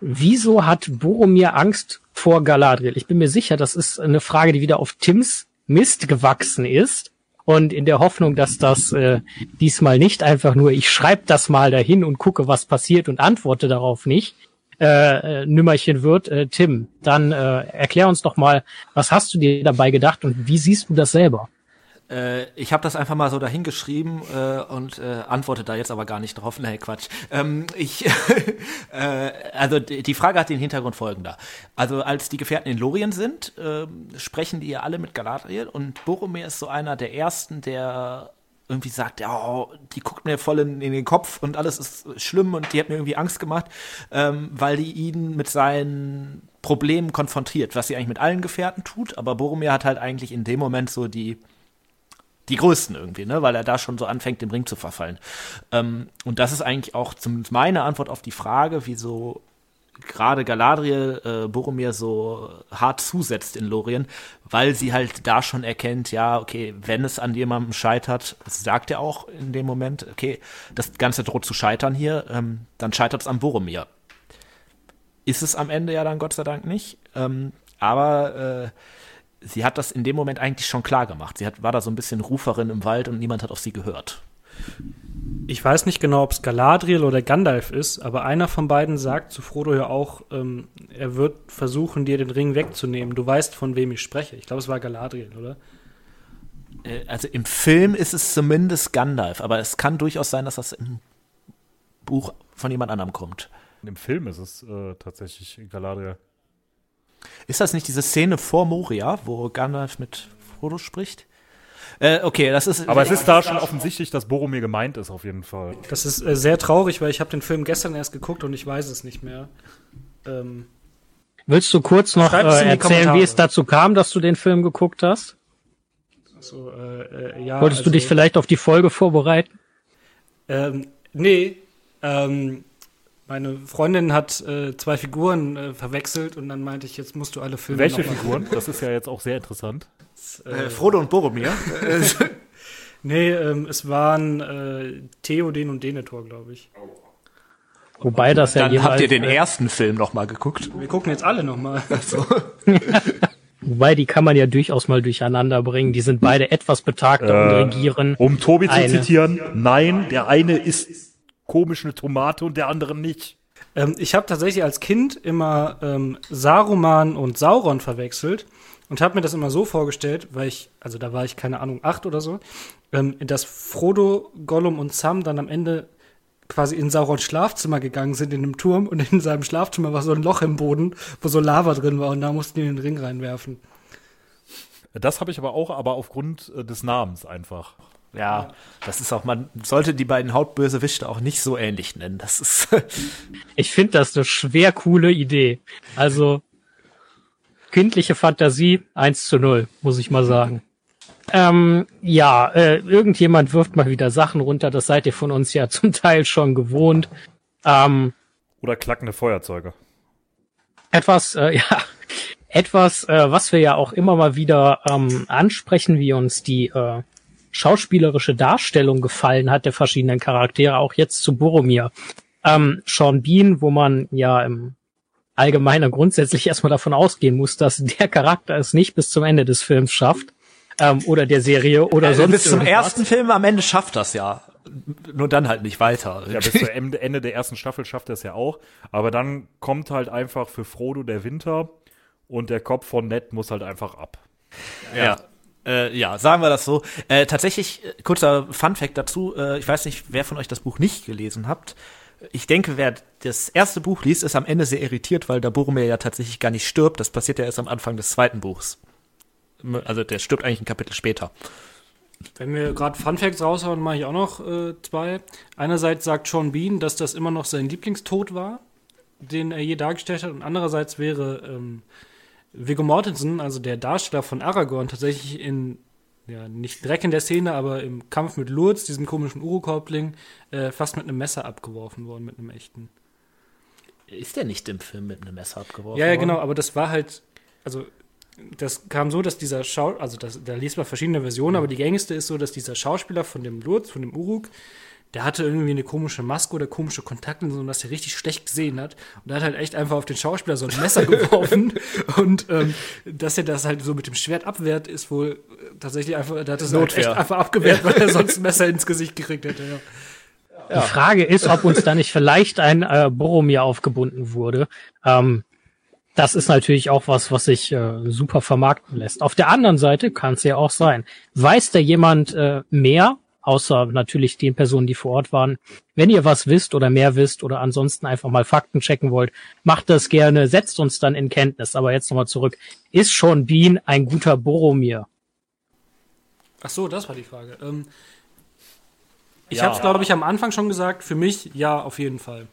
wieso hat Boromir Angst vor Galadriel? Ich bin mir sicher, das ist eine Frage, die wieder auf Tims Mist gewachsen ist. Und in der Hoffnung, dass das äh, diesmal nicht einfach nur, ich schreibe das mal dahin und gucke, was passiert und antworte darauf nicht, äh, äh, Nümmerchen wird. Äh, Tim, dann äh, erklär uns doch mal, was hast du dir dabei gedacht und wie siehst du das selber? Äh, ich habe das einfach mal so dahingeschrieben äh, und äh, antworte da jetzt aber gar nicht drauf. Nee, Quatsch. Ähm, ich, äh, also die Frage hat den Hintergrund folgender. Also als die Gefährten in Lorien sind, äh, sprechen die ja alle mit Galadriel und Boromir ist so einer der ersten, der irgendwie sagt, oh, die guckt mir voll in, in, den Kopf und alles ist schlimm und die hat mir irgendwie Angst gemacht, ähm, weil die ihn mit seinen Problemen konfrontiert, was sie eigentlich mit allen Gefährten tut, aber Boromir hat halt eigentlich in dem Moment so die die größten irgendwie, ne, weil er da schon so anfängt, dem Ring zu verfallen. Ähm, und das ist eigentlich auch zumindest meine Antwort auf die Frage, wieso gerade Galadriel äh, Boromir so hart zusetzt in Lorien, weil sie halt da schon erkennt, ja, okay, wenn es an jemandem scheitert, sagt er auch in dem Moment, okay, das Ganze droht zu scheitern hier, ähm, dann scheitert es an Boromir. Ist es am Ende ja dann Gott sei Dank nicht, ähm, aber äh, sie hat das in dem Moment eigentlich schon klar gemacht. Sie hat, war da so ein bisschen Ruferin im Wald und niemand hat auf sie gehört. Ich weiß nicht genau, ob es Galadriel oder Gandalf ist, aber einer von beiden sagt zu Frodo ja auch, ähm, er wird versuchen, dir den Ring wegzunehmen. Du weißt, von wem ich spreche. Ich glaube, es war Galadriel, oder? Äh, also im Film ist es zumindest Gandalf, aber es kann durchaus sein, dass das im Buch von jemand anderem kommt. Im Film ist es äh, tatsächlich Galadriel. Ist das nicht diese Szene vor Moria, wo Gandalf mit Frodo spricht? Äh, okay, das ist. Aber es ist da schon offensichtlich, dass Boromir gemeint ist, auf jeden Fall. Das ist äh, sehr traurig, weil ich habe den Film gestern erst geguckt und ich weiß es nicht mehr. Ähm, Willst du kurz noch äh, erzählen, wie es dazu kam, dass du den Film geguckt hast? So, äh, äh, ja, Wolltest also, du dich vielleicht auf die Folge vorbereiten? Ähm, nee. Ähm, meine Freundin hat äh, zwei Figuren äh, verwechselt und dann meinte ich, jetzt musst du alle Filme. Welche Figuren? Das ist ja jetzt auch sehr interessant. Äh, Frodo und Boromir. nee, ähm, es waren äh, Theoden und Denethor, glaube ich. Wobei das ja Dann jeweils, habt ihr den ersten Film noch mal geguckt. Wir gucken jetzt alle noch mal. So. Wobei, die kann man ja durchaus mal durcheinander bringen. Die sind beide etwas betagter Äh, und regieren. Um Tobi zu eine. zitieren, nein, der eine ist komisch eine Tomate und der andere nicht. Ähm, ich habe tatsächlich als Kind immer ähm, Saruman und Sauron verwechselt und habe mir das immer so vorgestellt, weil ich, also da war ich keine Ahnung acht oder so, ähm, dass Frodo, Gollum und Sam dann am Ende quasi in Saurons Schlafzimmer gegangen sind in dem Turm und in seinem Schlafzimmer war so ein Loch im Boden, wo so Lava drin war und da mussten die den Ring reinwerfen. Das habe ich aber auch, aber aufgrund äh, des Namens einfach. Ja, das ist auch, man sollte die beiden Hauptbösewichte auch nicht so ähnlich nennen. Das ist. Ich finde das eine schwer coole Idee. Also kindliche Fantasie 1 zu 0, muss ich mal sagen. Ähm, ja, äh, irgendjemand wirft mal wieder Sachen runter, das seid ihr von uns ja zum Teil schon gewohnt. Ähm, Oder klackende Feuerzeuge. etwas, äh, ja, etwas, äh, was wir ja auch immer mal wieder ähm, ansprechen, wie uns die äh, schauspielerische Darstellung gefallen hat der verschiedenen Charaktere, auch jetzt zu Boromir. Ähm, Sean Bean, wo man ja im Allgemeinen grundsätzlich erstmal davon ausgehen muss, dass der Charakter es nicht bis zum Ende des Films schafft. Ähm, oder der Serie oder Also sonst bis zum irgendwas. ersten Film am Ende schafft das ja. Nur dann halt nicht weiter. Ja, bis zum Ende der ersten Staffel schafft er es ja auch. Aber dann kommt halt einfach für Frodo der Winter und der Kopf von Ned muss halt einfach ab. Ja. Äh, ja, sagen wir das so. Äh, tatsächlich, äh, kurzer Fun-Fact dazu, äh, ich weiß nicht, wer von euch das Buch nicht gelesen habt. Ich denke, wer das erste Buch liest, ist am Ende sehr irritiert, weil der Boromir ja tatsächlich gar nicht stirbt. Das passiert ja erst am Anfang des zweiten Buchs. Also der stirbt eigentlich ein Kapitel später. Wenn wir gerade Fun Facts raushauen, mache ich auch noch äh, zwei. Einerseits sagt Sean Bean, dass das immer noch sein Lieblingstod war, den er je dargestellt hat. Und andererseits wäre ähm, Viggo Mortensen, also der Darsteller von Aragorn, tatsächlich in, ja, nicht direkt in der Szene, aber im Kampf mit Lurz, diesem komischen Urukhäuptling, äh, fast mit einem Messer abgeworfen worden, mit einem echten. Ist der nicht im Film mit einem Messer abgeworfen Ja, ja, worden? genau, aber das war halt, also das kam so, dass dieser Schau, also das, da liest man verschiedene Versionen, aber die gängigste ist so, dass dieser Schauspieler von dem Lurz, von dem Uruk, der hatte irgendwie eine komische Maske oder komische Kontaktlinsen, und dass er richtig schlecht gesehen hat. Und er hat halt echt einfach auf den Schauspieler so ein Messer geworfen. Und ähm, dass er das halt so mit dem Schwert abwehrt, ist wohl äh, tatsächlich einfach, der hat das halt echt einfach abgewehrt, weil er sonst ein Messer ins Gesicht gekriegt hätte. Ja. Die Frage ist, ob uns da nicht vielleicht ein äh, Boromir aufgebunden wurde. Ähm, das ist natürlich auch was, was sich äh, super vermarkten lässt. Auf der anderen Seite kann es ja auch sein. Weiß da jemand äh, mehr, außer natürlich den Personen, die vor Ort waren? Wenn ihr was wisst oder mehr wisst oder ansonsten einfach mal Fakten checken wollt, macht das gerne, setzt uns dann in Kenntnis. Aber jetzt nochmal zurück. Ist Sean Bean ein guter Boromir? Ach so, das war die Frage. Ähm, ich Ja. habe es, glaube ich, am Anfang schon gesagt. Für mich, ja, auf jeden Fall.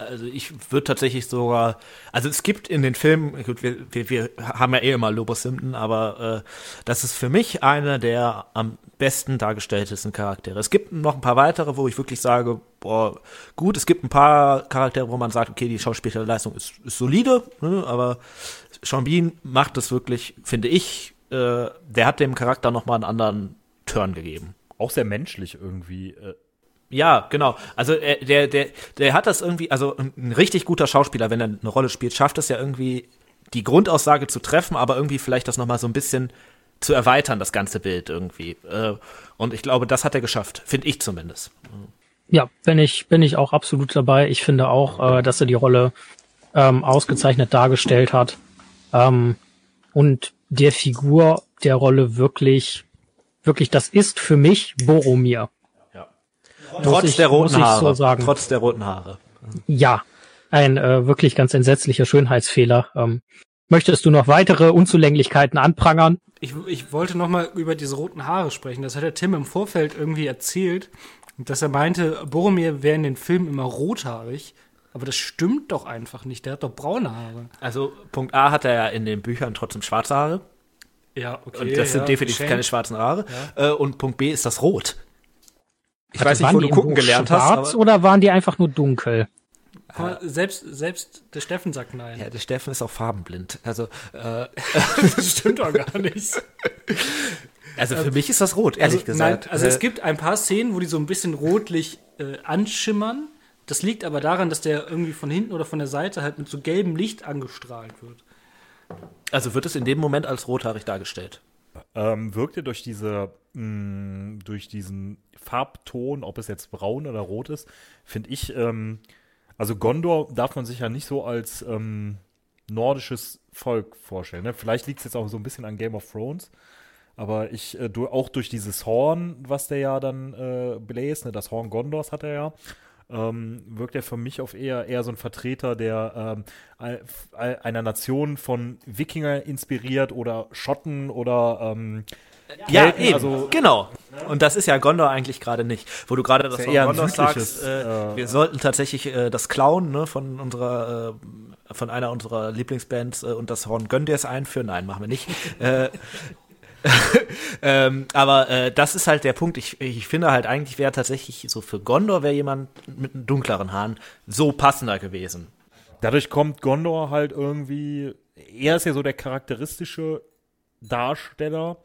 Also ich würde tatsächlich sogar, also es gibt in den Filmen, gut, wir, wir, wir haben ja eh immer Lobo Simpson, aber äh, das ist für mich einer der am besten dargestelltesten Charaktere. Es gibt noch ein paar weitere, wo ich wirklich sage, boah, gut, es gibt ein paar Charaktere, wo man sagt, okay, die Schauspielerleistung ist, ist solide, ne, aber Sean Bean macht das wirklich, finde ich, äh, der hat dem Charakter noch mal einen anderen Turn gegeben. Auch sehr menschlich irgendwie. Äh ja, genau. Also er, der, der, der hat das irgendwie, also ein richtig guter Schauspieler, wenn er eine Rolle spielt, schafft es ja irgendwie, die Grundaussage zu treffen, aber irgendwie vielleicht das nochmal so ein bisschen zu erweitern, das ganze Bild irgendwie. Äh, und ich glaube, das hat er geschafft, finde ich zumindest. Ja, bin ich, bin ich auch absolut dabei. Ich finde auch, äh, dass er die Rolle ähm, ausgezeichnet dargestellt hat. Ähm, und der Figur der Rolle wirklich, wirklich, das ist für mich Boromir. Trotz ich, der roten Haare. So sagen. Trotz der roten Haare. Ja, ein äh, wirklich ganz entsetzlicher Schönheitsfehler. Ähm, möchtest du noch weitere Unzulänglichkeiten anprangern? Ich, ich wollte noch mal über diese roten Haare sprechen. Das hat der Tim im Vorfeld irgendwie erzählt, dass er meinte, Boromir wäre in den Filmen immer rothaarig. Aber das stimmt doch einfach nicht. Der hat doch braune Haare. Also Punkt A hat er ja in den Büchern trotzdem schwarze Haare. Ja, okay. Und das sind ja, definitiv geschenkt. keine schwarzen Haare. Ja. Äh, und Punkt B ist das Rot. Ich Warte, weiß nicht, waren wo du gucken gelernt hast. schwarz Aber, oder waren die einfach nur dunkel? Aber selbst, selbst der Steffen sagt nein. ja, der Steffen ist auch farbenblind. Also, äh, das stimmt doch gar nicht. also für mich ist das rot, ehrlich also, gesagt. Nein, also Äh, es gibt ein paar Szenen, wo die so ein bisschen rotlich äh, anschimmern. Das liegt aber daran, dass der irgendwie von hinten oder von der Seite halt mit so gelbem Licht angestrahlt wird. also wird es in dem Moment als rothaarig dargestellt. ähm, wirkt ihr durch diese, mh, durch diesen Farbton, ob es jetzt braun oder rot ist, finde ich, ähm, also Gondor darf man sich ja nicht so als ähm, nordisches Volk vorstellen. Ne? Vielleicht liegt es jetzt auch so ein bisschen an Game of Thrones. Aber ich, äh, du, auch durch dieses Horn, was der ja dann äh, bläst, ne, das Horn Gondors hat er ja, ähm, wirkt er für mich auf eher, eher so ein Vertreter der ähm, ein- ein- einer Nation von Wikinger inspiriert oder Schotten oder ähm, Ja, eben, also- genau. Und das ist ja Gondor eigentlich gerade nicht. Wo du gerade das ja von eher ein Gondor sagst, äh, äh, wir sollten tatsächlich äh, das klauen ne, von unserer, äh, von einer unserer Lieblingsbands äh, und das Horn Göndirs einführen. Nein, machen wir nicht. äh, ähm, aber äh, das ist halt der Punkt. Ich, ich finde halt eigentlich wäre tatsächlich so für Gondor wäre jemand mit einem dunkleren Haaren so passender gewesen. dadurch kommt Gondor halt irgendwie, er ist ja so der charakteristische Darsteller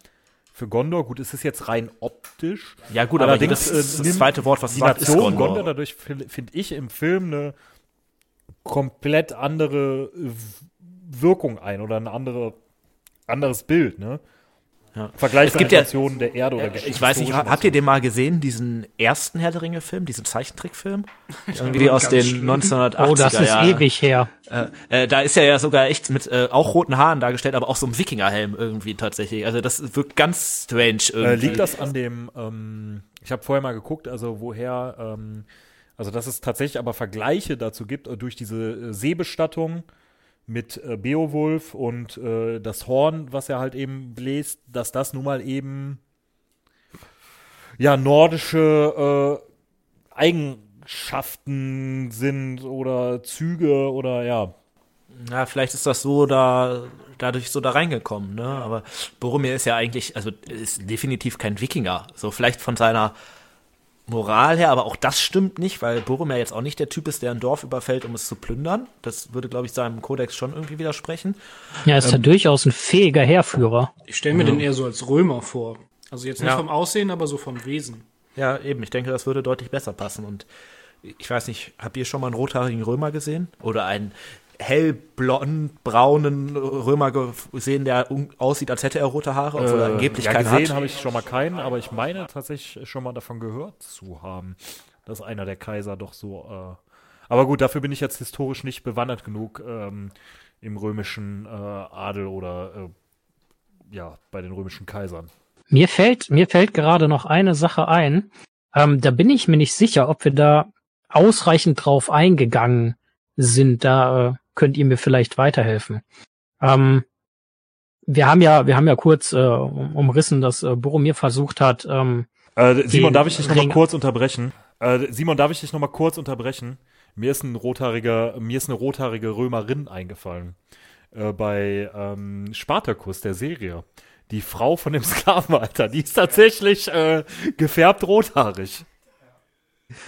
für Gondor. Gut, es ist jetzt rein optisch. Ja gut, aber Allerdings, das, ist äh, das zweite Wort, was Die ist Nation Gondor. Gondor, dadurch finde find ich im Film eine komplett andere Wirkung ein oder ein andere, anderes Bild, ne? Ja. Vergleich Es gibt ja- der Erde oder Ich weiß nicht, habt ihr den mal gesehen, diesen ersten Herr der Ringe-Film, diesen Zeichentrickfilm? Irgendwie aus den 1980er Oh, das ist ewig her. Äh, äh, da ist er ja sogar echt mit äh, auch roten Haaren dargestellt, aber auch so einem Wikingerhelm irgendwie tatsächlich. Also das wirkt ganz strange Äh, irgendwie. liegt das an dem, ähm, ich habe vorher mal geguckt, also woher, ähm, also dass es tatsächlich aber Vergleiche dazu gibt, äh, durch diese äh, Seebestattung mit äh, Beowulf und äh, das Horn, was er halt eben bläst, dass das nun mal eben ja nordische äh, Eigenschaften sind oder Züge oder ja. Ja, vielleicht ist das so da dadurch so da reingekommen, ne? Aber Boromir ist ja eigentlich, also ist definitiv kein Wikinger. So vielleicht von seiner Moral her, aber auch das stimmt nicht, weil Boromir jetzt auch nicht der Typ ist, der ein Dorf überfällt, um es zu plündern. Das würde, glaube ich, seinem Kodex schon irgendwie widersprechen. Ja, ist ja durchaus ein fähiger Heerführer. Ich stelle mir den eher so als Römer vor. Also jetzt nicht Ja. vom Aussehen, aber so vom Wesen. Ja, eben. Ich denke, das würde deutlich besser passen. Und ich weiß nicht, habt ihr schon mal einen rothaarigen Römer gesehen? Oder einen hellblond braunen Römer gesehen, der aussieht, als hätte er rote Haare, obwohl er angeblich ja, keine gesehen habe ich schon mal keinen, aber ich meine tatsächlich schon mal davon gehört zu haben, dass einer der Kaiser doch so. Äh, aber gut, dafür bin ich jetzt historisch nicht bewandert genug ähm, im römischen äh, Adel oder äh, ja bei den römischen Kaisern. Mir fällt, mir fällt gerade noch eine Sache ein. Ähm, da bin ich mir nicht sicher, ob wir da ausreichend drauf eingegangen sind. Da äh, könnt ihr mir vielleicht weiterhelfen. Ähm, wir haben ja, wir haben ja kurz äh, um- umrissen, dass äh, Boromir versucht hat, ähm, Äh, Simon, darf ich dich noch mal Ring- kurz unterbrechen? Äh, Simon, darf ich dich noch mal kurz unterbrechen? Mir ist ein rothaariger, mir ist eine rothaarige Römerin eingefallen. Äh, bei ähm, Spartacus, der Serie. Die Frau von dem Sklavenalter, die ist tatsächlich äh, gefärbt rothaarig.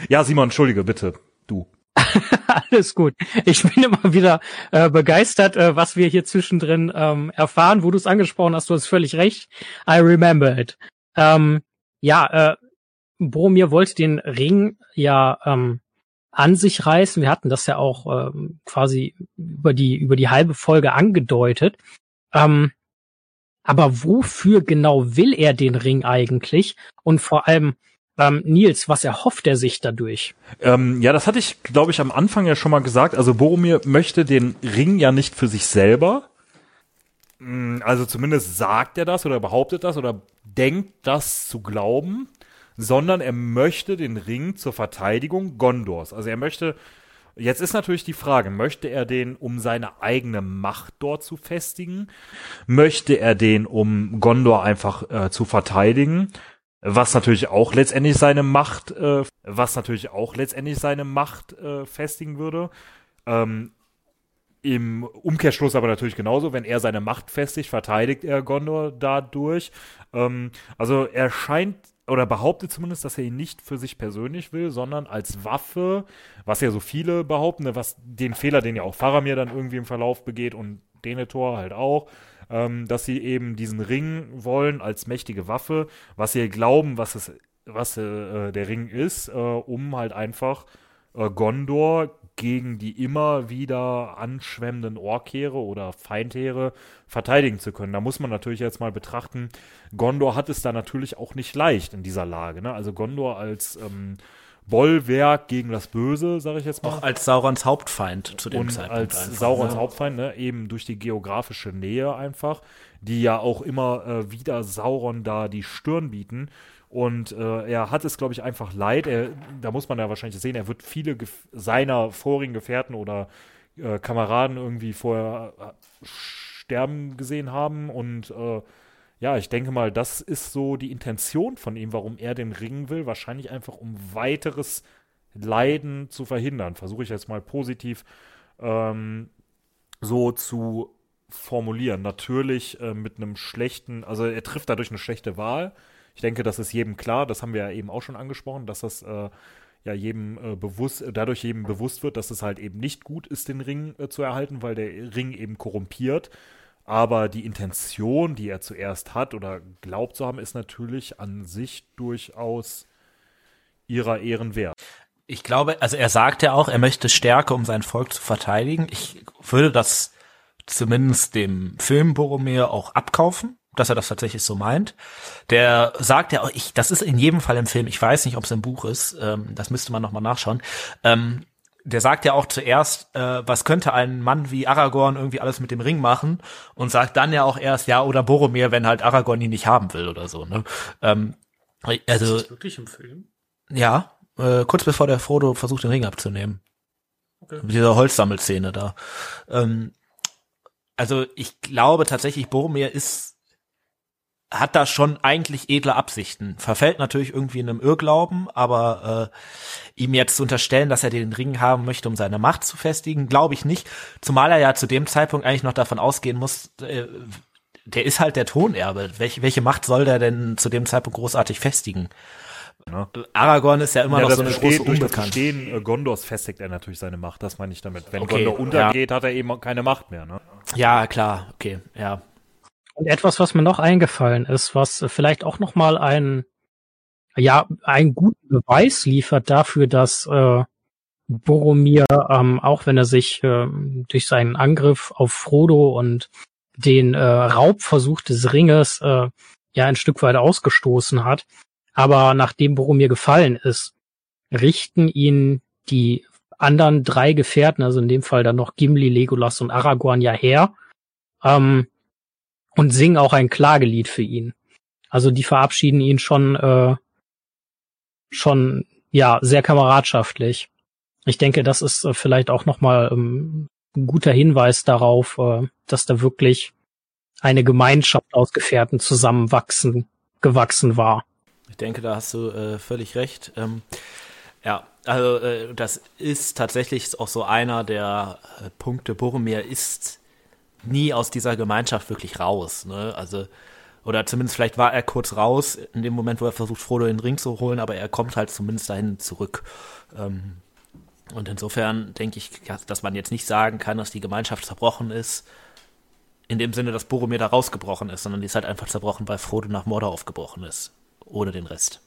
Ja, Simon, entschuldige, bitte. Du. Alles gut. Ich bin immer wieder äh, begeistert, äh, was wir hier zwischendrin ähm, erfahren, wo du es angesprochen hast. Du hast völlig recht. I remember it. Ähm, ja, äh, Boromir wollte den Ring ja ähm, an sich reißen. Wir hatten das ja auch ähm, quasi über die über die halbe Folge angedeutet. Ähm, aber wofür genau will er den Ring eigentlich? Und vor allem, ähm, Nils, was erhofft er sich dadurch? Ähm, ja, das hatte ich, glaube ich, am Anfang ja schon mal gesagt. Also Boromir möchte den Ring ja nicht für sich selber. Mm, also zumindest sagt er das oder behauptet das oder denkt das zu glauben, sondern er möchte den Ring zur Verteidigung Gondors. Also er möchte, jetzt ist natürlich die Frage, möchte er den, um seine eigene Macht dort zu festigen? Möchte er den, um Gondor einfach äh, zu verteidigen? Was natürlich auch letztendlich seine Macht, äh, was natürlich auch letztendlich seine Macht äh, festigen würde. Ähm, Im Umkehrschluss aber natürlich genauso, wenn er seine Macht festigt, verteidigt er Gondor dadurch. Ähm, also er scheint oder behauptet zumindest, dass er ihn nicht für sich persönlich will, sondern als Waffe, was ja so viele behaupten, ne, was den Fehler, den ja auch Faramir dann irgendwie im Verlauf begeht und Denethor halt auch, ähm, dass sie eben diesen Ring wollen als mächtige Waffe, was sie glauben, was es, was äh, der Ring ist, äh, um halt einfach äh, Gondor gegen die immer wieder anschwemmenden Orkheere oder Feindheere verteidigen zu können. Da muss man natürlich jetzt mal betrachten, Gondor hat es da natürlich auch nicht leicht in dieser Lage. Ne? Also Gondor als ähm, Bollwerk gegen das Böse, sage ich jetzt mal. Auch als Saurons Hauptfeind zu dem und Zeitpunkt. als einfach, Saurons ne? Hauptfeind, ne? eben durch die geografische Nähe einfach, die ja auch immer äh, wieder Sauron da die Stirn bieten. Und äh, er hat es, glaube ich, einfach leid. Er, da muss man ja wahrscheinlich sehen, er wird viele gef seiner vorigen Gefährten oder äh, Kameraden irgendwie vorher äh, sterben gesehen haben und äh, ja, ich denke mal, das ist so die Intention von ihm, warum er den Ring will. Wahrscheinlich einfach, um weiteres Leiden zu verhindern. Versuche ich jetzt mal positiv ähm, so zu formulieren. Natürlich äh, mit einem schlechten, also er trifft dadurch eine schlechte Wahl. Ich denke, das ist jedem klar. Das haben wir ja eben auch schon angesprochen, dass das äh, ja jedem äh, bewusst, dadurch jedem bewusst wird, dass es halt eben nicht gut ist, den Ring äh, zu erhalten, weil der Ring eben korrumpiert. Aber die Intention, die er zuerst hat oder glaubt zu haben, ist natürlich an sich durchaus ihrer Ehren wert. Ich glaube, also er sagt ja auch, er möchte Stärke, um sein Volk zu verteidigen. Ich würde das zumindest dem Film Boromir auch abkaufen, dass er das tatsächlich so meint. Der sagt ja auch, ich, das ist in jedem Fall im Film, ich weiß nicht, ob es im Buch ist, ähm, das müsste man nochmal nachschauen. Ähm, der sagt ja auch zuerst, äh, was könnte ein Mann wie Aragorn irgendwie alles mit dem Ring machen und sagt dann ja auch erst, ja, oder Boromir, wenn halt Aragorn ihn nicht haben will oder so. Ne? Ähm, also Ist das wirklich im Film? ja, äh, kurz bevor der Frodo versucht, den Ring abzunehmen. Okay. Mit dieser Holzsammelszene da. Ähm, also ich glaube tatsächlich, Boromir ist hat da schon eigentlich edle Absichten. Verfällt natürlich irgendwie in einem Irrglauben, aber äh, ihm jetzt zu unterstellen, dass er den Ring haben möchte, um seine Macht zu festigen, glaube ich nicht. Zumal er ja zu dem Zeitpunkt eigentlich noch davon ausgehen muss, äh, der ist halt der Thronerbe. Welche, welche Macht soll der denn zu dem Zeitpunkt großartig festigen? Ne? Aragorn ist ja immer Ja, noch so eine Bestehen- große durch das Unbekannt. Bestehen äh, Gondors festigt er natürlich seine Macht, das meine ich damit. Wenn Okay, Gondor untergeht, hat er eben keine Macht mehr. Ne? Ja, klar, okay, ja. Und etwas, was mir noch eingefallen ist, was vielleicht auch noch mal ein ja einen guten Beweis liefert dafür, dass äh, Boromir, ähm, auch wenn er sich äh, durch seinen Angriff auf Frodo und den äh, Raubversuch des Ringes äh, ja ein Stück weit ausgestoßen hat, aber nachdem Boromir gefallen ist, richten ihn die anderen drei Gefährten, also in dem Fall dann noch Gimli, Legolas und Aragorn ja her, ähm, und singen auch ein Klagelied für ihn. Also die verabschieden ihn schon äh, schon ja sehr kameradschaftlich. Ich denke, das ist äh, vielleicht auch noch mal ähm, ein guter Hinweis darauf, äh, dass da wirklich eine Gemeinschaft aus Gefährten zusammenwachsen gewachsen war. Ich denke, da hast du äh, völlig recht. Ähm, Ja, also äh, das ist tatsächlich auch so einer der äh, Punkte. Boromir ist nie aus dieser Gemeinschaft wirklich raus. Ne? Also oder zumindest vielleicht war er kurz raus in dem Moment, wo er versucht, Frodo den Ring zu holen, aber er kommt halt zumindest dahin zurück. Ähm, und insofern denke ich, dass man jetzt nicht sagen kann, dass die Gemeinschaft zerbrochen ist, in dem Sinne, dass Boromir da rausgebrochen ist, sondern die ist halt einfach zerbrochen, weil Frodo nach Mordor aufgebrochen ist. Ohne den Rest.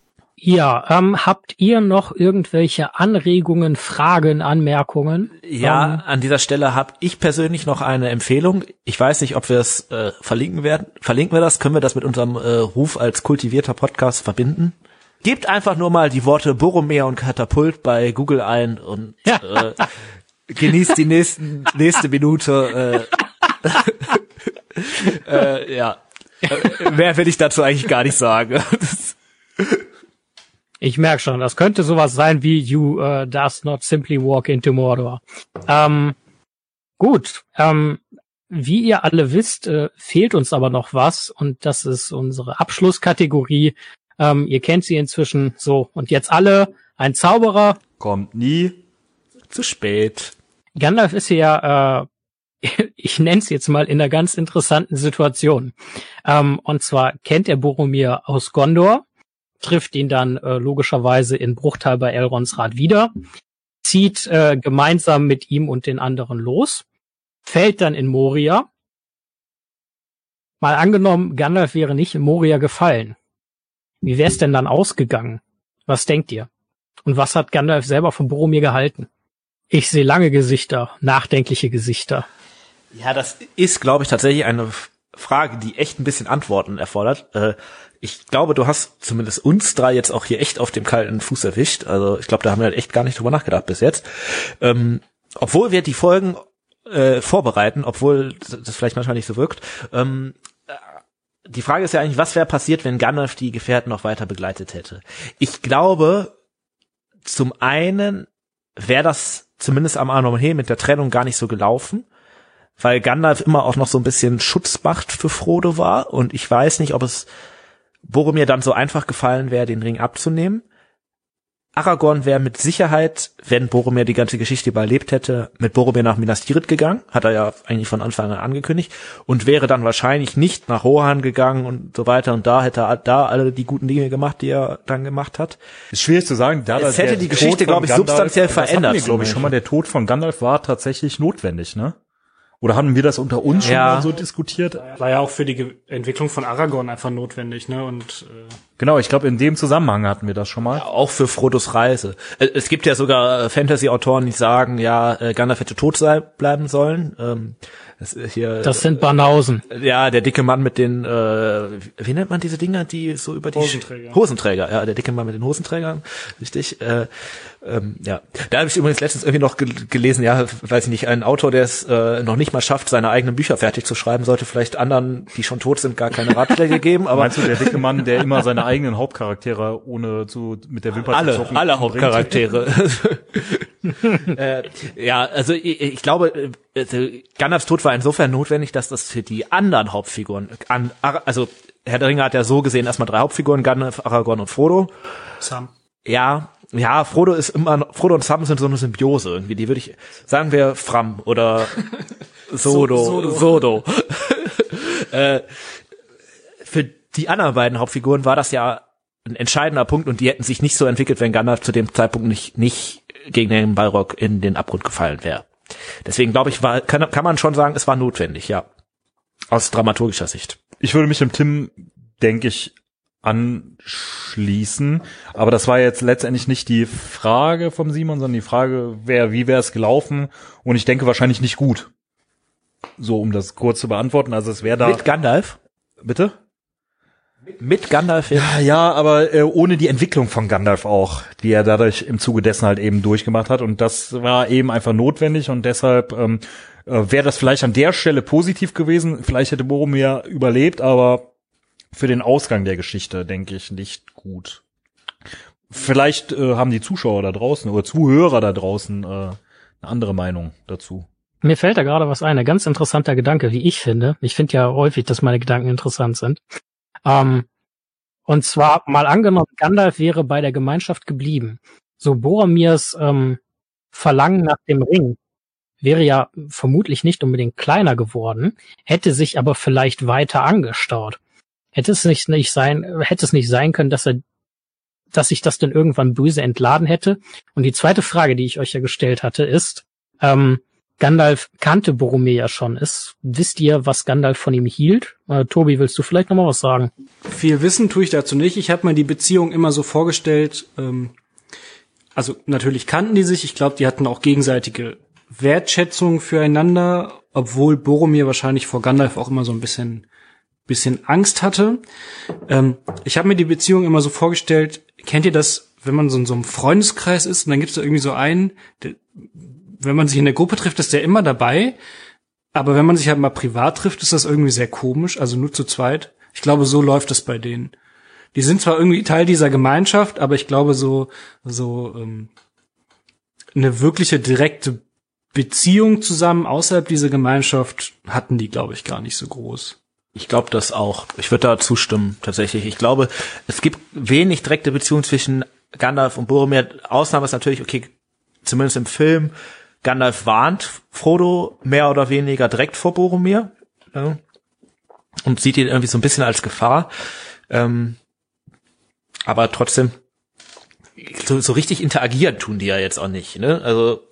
Ja, ähm, habt ihr noch irgendwelche Anregungen, Fragen, Anmerkungen? Ja, ähm, an dieser Stelle habe ich persönlich noch eine Empfehlung. Ich weiß nicht, ob wir es äh, verlinken werden. Verlinken wir das? Können wir das mit unserem äh, Ruf als kultivierter Podcast verbinden? Gebt einfach nur mal die Worte Boromir und Katapult bei Google ein und äh, genießt die nächsten, nächste Minute. Äh, äh, ja. Äh, mehr will ich dazu eigentlich gar nicht sagen. Ich merke schon, das könnte sowas sein wie You uh, does not simply walk into Mordor. Ähm, gut, ähm, wie ihr alle wisst, äh, fehlt uns aber noch was und das ist unsere Abschlusskategorie. Ähm, ihr kennt sie inzwischen so und jetzt alle ein Zauberer. Kommt nie zu spät. Gandalf ist ja, äh, ich nenne es jetzt mal in einer ganz interessanten Situation. Ähm, und zwar kennt er Boromir aus Gondor trifft ihn dann äh, logischerweise in Bruchtal bei Elrons Rat wieder, zieht äh, gemeinsam mit ihm und den anderen los, fällt dann in Moria. Mal angenommen, Gandalf wäre nicht in Moria gefallen. Wie wär's denn dann ausgegangen? Was denkt ihr? Und was hat Gandalf selber von Boromir gehalten? Ich sehe lange Gesichter, nachdenkliche Gesichter. Ja, das ist, glaube ich, tatsächlich eine Frage, die echt ein bisschen Antworten erfordert. Äh, ich glaube, du hast zumindest uns drei jetzt auch hier echt auf dem kalten Fuß erwischt. Also ich glaube, da haben wir halt echt gar nicht drüber nachgedacht bis jetzt. Ähm, obwohl wir die Folgen äh, vorbereiten, obwohl das vielleicht manchmal nicht so wirkt. Ähm, äh, die Frage ist ja eigentlich, was wäre passiert, wenn Gandalf die Gefährten noch weiter begleitet hätte? Ich glaube, zum einen wäre das zumindest am Arnhem mit der Trennung gar nicht so gelaufen weil Gandalf immer auch noch so ein bisschen Schutzmacht für Frodo war und ich weiß nicht, ob es Boromir dann so einfach gefallen wäre, den Ring abzunehmen. Aragorn wäre mit Sicherheit, wenn Boromir die ganze Geschichte überlebt hätte, mit Boromir nach Minas Tirith gegangen, hat er ja eigentlich von Anfang an angekündigt, und wäre dann wahrscheinlich nicht nach Rohan gegangen und so weiter, und da hätte er da alle die guten Dinge gemacht, die er dann gemacht hat. Ist schwierig zu sagen, da es hätte die Geschichte, glaube ich, Gandalf, substanziell verändert. glaube ich, schon mal der Tod von Gandalf war tatsächlich notwendig, ne? Oder haben wir das unter uns schon mal so diskutiert? War ja auch für die Ge Entwicklung von Aragorn einfach notwendig, ne? Und äh genau, ich glaube, in dem Zusammenhang hatten wir das schon mal. Ja, auch für Frodos Reise. Äh, es gibt ja sogar äh, Fantasy-Autoren, die sagen, ja, äh, Gandalf hätte tot sein, bleiben sollen. Ähm, das, hier, das sind Banausen. Ja, der dicke Mann mit den, äh, wie nennt man diese Dinger, die so über die Hosenträger. Hosenträger, ja, der dicke Mann mit den Hosenträgern, richtig. Äh, ähm, ja, da habe ich übrigens letztens irgendwie noch gelesen, ja, weiß ich nicht, ein Autor, der es äh, noch nicht mal schafft, seine eigenen Bücher fertig zu schreiben, sollte vielleicht anderen, die schon tot sind, gar keine Ratschläge geben. Aber meinst du der dicke Mann, der immer seine eigenen Hauptcharaktere ohne zu mit der Wimper alle, zu zocken alle Hauptcharaktere. äh, ja, also ich, ich glaube, also Gandalfs Tod war insofern notwendig, dass das für die anderen Hauptfiguren, an, also Herr der Ringe hat ja so gesehen erstmal drei Hauptfiguren, Gandalf, Aragorn und Frodo. Sam. Ja, ja, Frodo ist immer, Frodo und Sam sind so eine Symbiose irgendwie. Die würde ich, sagen wir Fram oder Sodo, Sodo. Sodo. äh, für die anderen beiden Hauptfiguren war das ja ein entscheidender Punkt und die hätten sich nicht so entwickelt, wenn Gandalf zu dem Zeitpunkt nicht, nicht gegen den Balrog in den Abgrund gefallen wäre. Deswegen glaube ich, war, kann, kann man schon sagen, es war notwendig, ja. Aus dramaturgischer Sicht. Ich würde mich dem Tim, denke ich, anschließen. Aber das war jetzt letztendlich nicht die Frage vom Simon, sondern die Frage, wer, wie wäre es gelaufen? Und ich denke wahrscheinlich nicht gut. So, um das kurz zu beantworten. Also es wäre da. Mit Gandalf? Bitte? Mit Gandalf ja. Ja, aber äh, ohne die Entwicklung von Gandalf auch, die er dadurch im Zuge dessen halt eben durchgemacht hat. Und das war eben einfach notwendig und deshalb ähm, äh, wäre das vielleicht an der Stelle positiv gewesen. Vielleicht hätte Boromir überlebt, aber für den Ausgang der Geschichte denke ich nicht gut. Vielleicht äh, haben die Zuschauer da draußen oder Zuhörer da draußen äh, eine andere Meinung dazu. Mir fällt da gerade was ein, ein ganz interessanter Gedanke, wie ich finde. Ich finde ja häufig, dass meine Gedanken interessant sind. Ähm, und zwar mal angenommen, Gandalf wäre bei der Gemeinschaft geblieben. so Boromirs ähm, Verlangen nach dem Ring wäre ja vermutlich nicht unbedingt kleiner geworden, hätte sich aber vielleicht weiter angestaut. Hätte es nicht, nicht sein, hätte es nicht sein können, dass er, dass sich das dann irgendwann böse entladen hätte. Und die zweite Frage, die ich euch ja gestellt hatte, ist, ähm, Gandalf kannte Boromir ja schon. Ist, wisst ihr, was Gandalf von ihm hielt? Äh, Tobi, willst du vielleicht noch mal was sagen? Viel wissen tue ich dazu nicht. Ich habe mir die Beziehung immer so vorgestellt. Ähm, also natürlich kannten die sich. Ich glaube, die hatten auch gegenseitige Wertschätzung füreinander, obwohl Boromir wahrscheinlich vor Gandalf auch immer so ein bisschen bisschen Angst hatte. Ähm, ich habe mir die Beziehung immer so vorgestellt. Kennt ihr das, wenn man so in so einem Freundeskreis ist und dann gibt es da irgendwie so einen, der, wenn man sich in der Gruppe trifft, ist der immer dabei. Aber wenn man sich halt mal privat trifft, ist das irgendwie sehr komisch, also nur zu zweit. Ich glaube, so läuft es bei denen. Die sind zwar irgendwie Teil dieser Gemeinschaft, aber ich glaube, so, so ähm, eine wirkliche direkte Beziehung zusammen außerhalb dieser Gemeinschaft hatten die, glaube ich, gar nicht so groß. Ich glaube das auch. Ich würde da zustimmen, tatsächlich. Ich glaube, es gibt wenig direkte Beziehungen zwischen Gandalf und Boromir. Ausnahme ist natürlich, okay, zumindest im Film, Gandalf warnt Frodo mehr oder weniger direkt vor Boromir ja, und sieht ihn irgendwie so ein bisschen als Gefahr. Ähm, aber trotzdem, so, so richtig interagieren tun die ja jetzt auch nicht. Ne? Also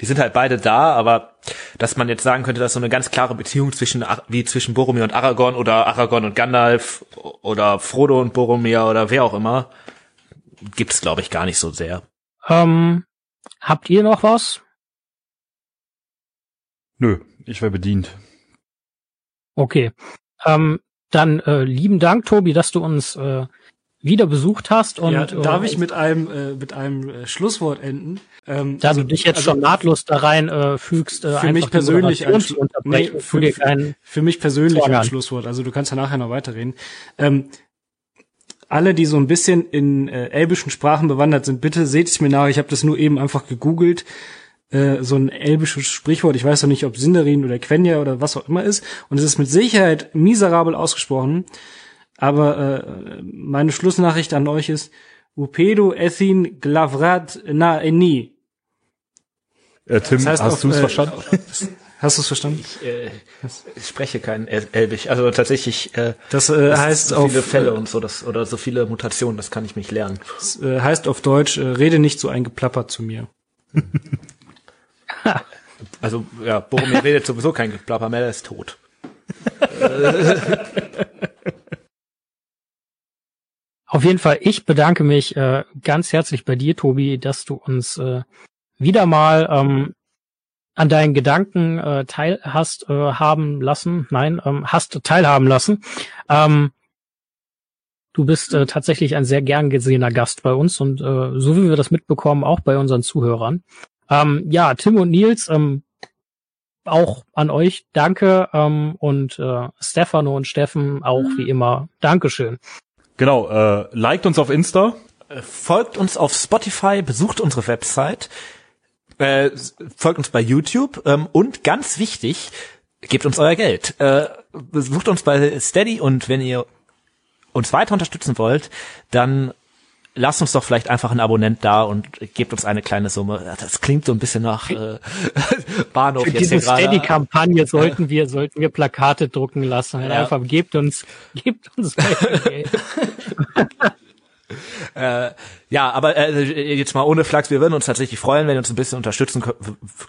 die sind halt beide da, aber dass man jetzt sagen könnte, dass so eine ganz klare Beziehung zwischen wie zwischen Boromir und Aragorn oder Aragorn und Gandalf oder Frodo und Boromir oder wer auch immer, gibt es glaube ich gar nicht so sehr. Ähm, habt ihr noch was? Nö, ich wäre bedient. Okay. Ähm, dann äh, lieben Dank, Tobi, dass du uns äh, wieder besucht hast. Und, ja, darf äh, ich mit einem äh, mit einem äh, Schlusswort enden? Ähm, da also, du dich jetzt also, schon nahtlos da rein äh, fügst, äh, für mich persönlich ein, nee, für, für, für, mich persönlich ein Schlusswort. Also du kannst ja nachher noch weiterreden. Ähm, alle, die so ein bisschen in äh, elbischen Sprachen bewandert sind, bitte seht es mir nach. Ich habe das nur eben einfach gegoogelt. Äh, so ein elbisches Sprichwort. Ich weiß noch nicht, ob Sindarin oder Quenya oder was auch immer ist. Und es ist mit Sicherheit miserabel ausgesprochen. Aber äh, meine Schlussnachricht an euch ist, Upedo Ethin Glavrat na eni. Äh, Tim, das heißt hast du es äh, verstanden? Hast du es verstanden? Ich, äh, ich spreche kein Elbisch. Also tatsächlich. Äh, das äh, das heißt so viele auf, Fälle und so das oder so viele Mutationen. Das kann ich mich lernen. Das äh, heißt auf Deutsch: äh, Rede nicht so eingeplappert zu mir. also ja, Boromir redet sowieso kein Geplapper mehr. Der ist tot. Auf jeden Fall, ich bedanke mich äh, ganz herzlich bei dir, Tobi, dass du uns äh, wieder mal ähm, an deinen Gedanken äh, teil hast äh, haben lassen, nein, ähm, hast teilhaben lassen. Ähm, du bist äh, tatsächlich ein sehr gern gesehener Gast bei uns und äh, so wie wir das mitbekommen, auch bei unseren Zuhörern. Ähm, ja, Tim und Nils, ähm, auch an euch danke ähm, und äh, Stefano und Steffen auch wie immer Dankeschön. Genau, äh, liked uns auf Insta. Äh, folgt uns auf Spotify, besucht unsere Website, äh, folgt uns bei YouTube ähm, und ganz wichtig, gebt uns euer Geld. Äh, besucht uns bei Steady und wenn ihr uns weiter unterstützen wollt, dann lasst uns doch vielleicht einfach ein Abonnent da und gebt uns eine kleine Summe. Das klingt so ein bisschen nach äh, Bahnhof Für jetzt diese Steady-Kampagne sollten wir sollten wir Plakate drucken lassen. Ja. Einfach gebt uns gebt uns Geld. äh, ja, aber äh, jetzt mal ohne Flachs, wir würden uns tatsächlich freuen, wenn ihr uns ein bisschen unterstützen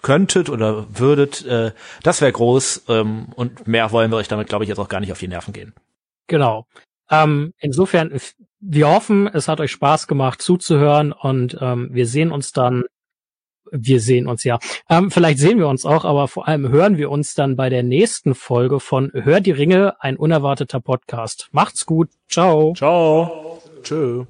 könntet oder würdet. Äh, das wäre groß ähm, und mehr wollen wir euch damit, glaube ich, jetzt auch gar nicht auf die Nerven gehen. Genau. Ähm, insofern wir hoffen, es hat euch Spaß gemacht zuzuhören und ähm, wir sehen uns dann. Wir sehen uns ja. Ähm, vielleicht sehen wir uns auch, aber vor allem hören wir uns dann bei der nächsten Folge von Hör die Ringe, ein unerwarteter Podcast. Macht's gut. Ciao. Ciao. Tschö.